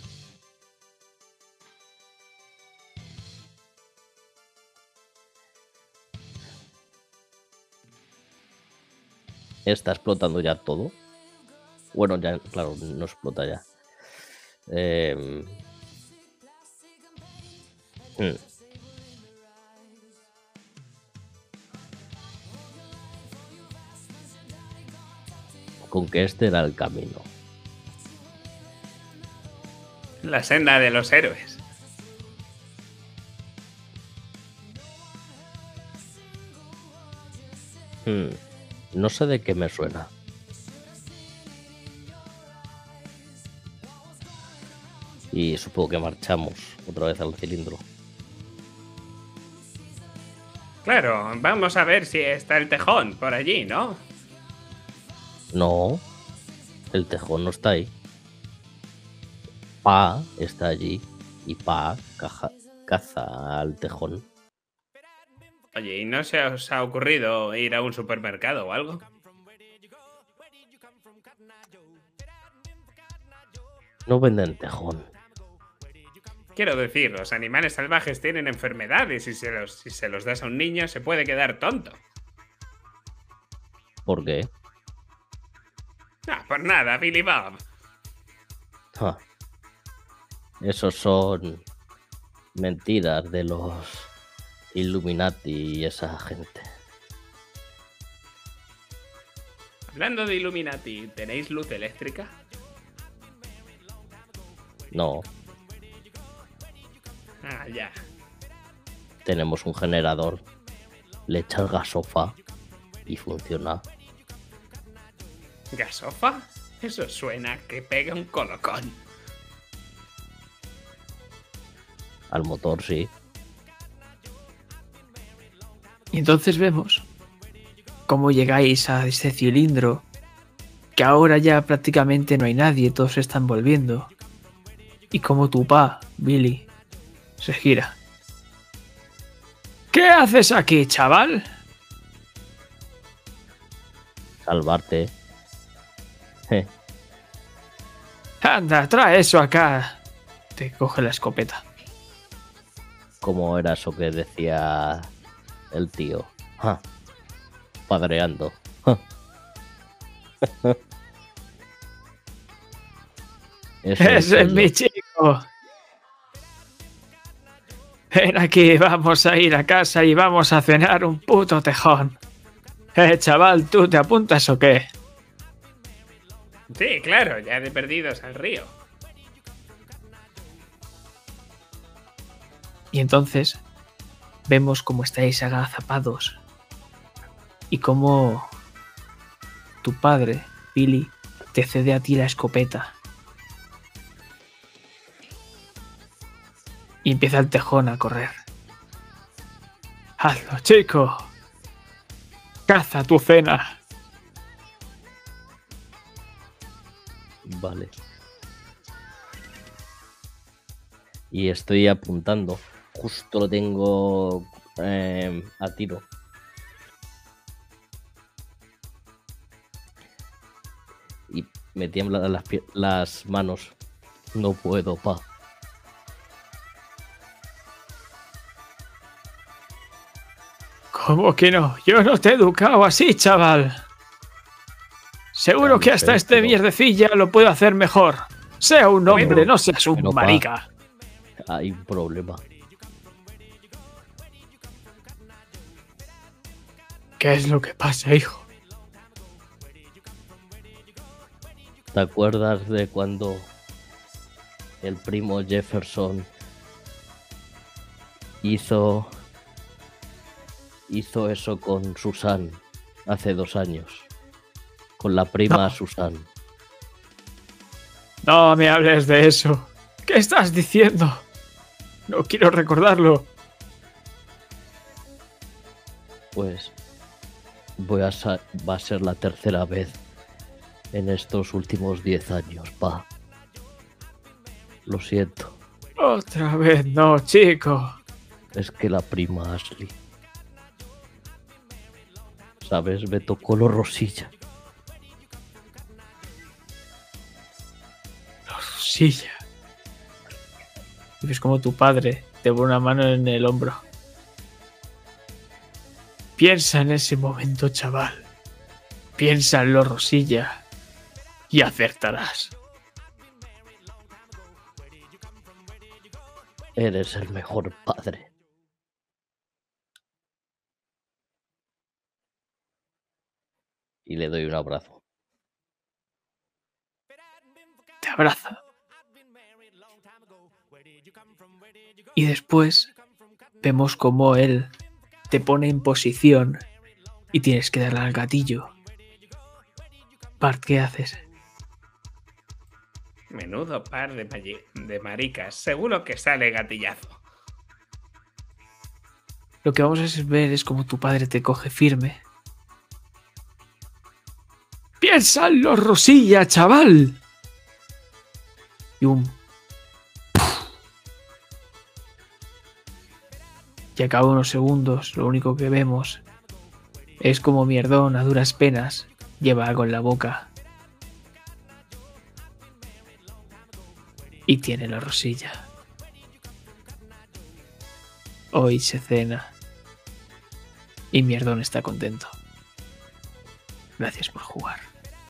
[SPEAKER 3] Está explotando ya todo. Bueno, ya, claro, no explota ya. Em, hmm. Con que este era el camino.
[SPEAKER 4] La senda de los héroes.
[SPEAKER 3] Hmm, No sé de qué me suena. Y supongo que marchamos otra vez al cilindro.
[SPEAKER 4] Claro, vamos a ver si está el tejón por allí, ¿no?
[SPEAKER 3] No, el tejón no está ahí. Pa está allí y Pa caja- caza al tejón.
[SPEAKER 4] Oye, ¿y no se os ha ocurrido ir a un supermercado o algo?
[SPEAKER 3] No venden tejón.
[SPEAKER 4] Quiero decir, los animales salvajes tienen enfermedades y si se los, si se los das a un niño se puede quedar tonto.
[SPEAKER 3] ¿Por qué?
[SPEAKER 4] Ah, por nada, Billy Bob.
[SPEAKER 3] Ah. Esos son mentiras de los Illuminati y esa gente.
[SPEAKER 4] Hablando de Illuminati, ¿tenéis luz eléctrica?
[SPEAKER 3] No,
[SPEAKER 4] Ah, ya.
[SPEAKER 3] tenemos un generador. Le echas gasofa y funciona.
[SPEAKER 4] ¿Gasofa? Eso suena que pega un colocón.
[SPEAKER 3] Al motor sí.
[SPEAKER 1] Y entonces vemos cómo llegáis a ese cilindro, que ahora ya prácticamente no hay nadie, todos se están volviendo. Y como tu pa, Billy, se gira. ¿Qué haces aquí, chaval?
[SPEAKER 3] Salvarte.
[SPEAKER 1] Anda, trae eso acá. Te coge la escopeta.
[SPEAKER 3] ¿Cómo era eso que decía el tío? Ja, Padreando.
[SPEAKER 1] Ese es
[SPEAKER 3] yo.
[SPEAKER 1] mi chico. Ven aquí, vamos a ir a casa y vamos a cenar un puto tejón. Eh, chaval, ¿tú te apuntas o qué?
[SPEAKER 4] Sí, claro, ya de perdidos al río.
[SPEAKER 1] Y entonces vemos cómo estáis agazapados y cómo tu padre, Billy, te cede a ti la escopeta. Y empieza el tejón a correr. Hazlo, chico. Caza tu cena.
[SPEAKER 3] Vale. Y estoy apuntando. Justo lo tengo eh, a tiro. Y me tiemblan las, las manos. No puedo, pa.
[SPEAKER 1] ¿Cómo que no? Yo no te he educado así, chaval. Seguro que hasta este mierdecilla lo puede hacer mejor. Sea un hombre, no seas un
[SPEAKER 3] pero,
[SPEAKER 1] marica.
[SPEAKER 3] Hay un problema.
[SPEAKER 1] ¿Qué es lo que pasa, hijo?
[SPEAKER 3] ¿Te acuerdas de cuando el primo Jefferson hizo hizo eso con Susan hace dos años? Con la prima
[SPEAKER 1] No.
[SPEAKER 3] Susan.
[SPEAKER 1] No me hables de eso. ¿Qué estás diciendo? No quiero recordarlo.
[SPEAKER 3] Pues voy a va a ser la tercera vez en estos últimos diez años, pa. Lo siento,
[SPEAKER 1] Otra vez no, chico.
[SPEAKER 3] es que la prima Ashley. ¿Sabes? Me tocó lo rosilla.
[SPEAKER 1] Silla. Y ves como tu padre te pone una mano en el hombro. Piensa en ese momento, chaval. Piensa en lo Rosilla. Y acertarás.
[SPEAKER 3] Eres el mejor padre. Y le doy un abrazo.
[SPEAKER 1] Te abraza. Y después vemos como él te pone en posición y tienes que darle al gatillo. Bart, ¿qué haces?
[SPEAKER 4] Menudo par de maricas. Seguro que sale gatillazo.
[SPEAKER 1] Lo que vamos a ver es como tu padre te coge firme. ¡Piénsalo, Rosilla, chaval! Y un. Y a cabo de unos segundos, lo único que vemos es como Mierdón, a duras penas, lleva algo en la boca. Y tiene la rosilla. Hoy se cena. Y Mierdón está contento. Gracias por jugar.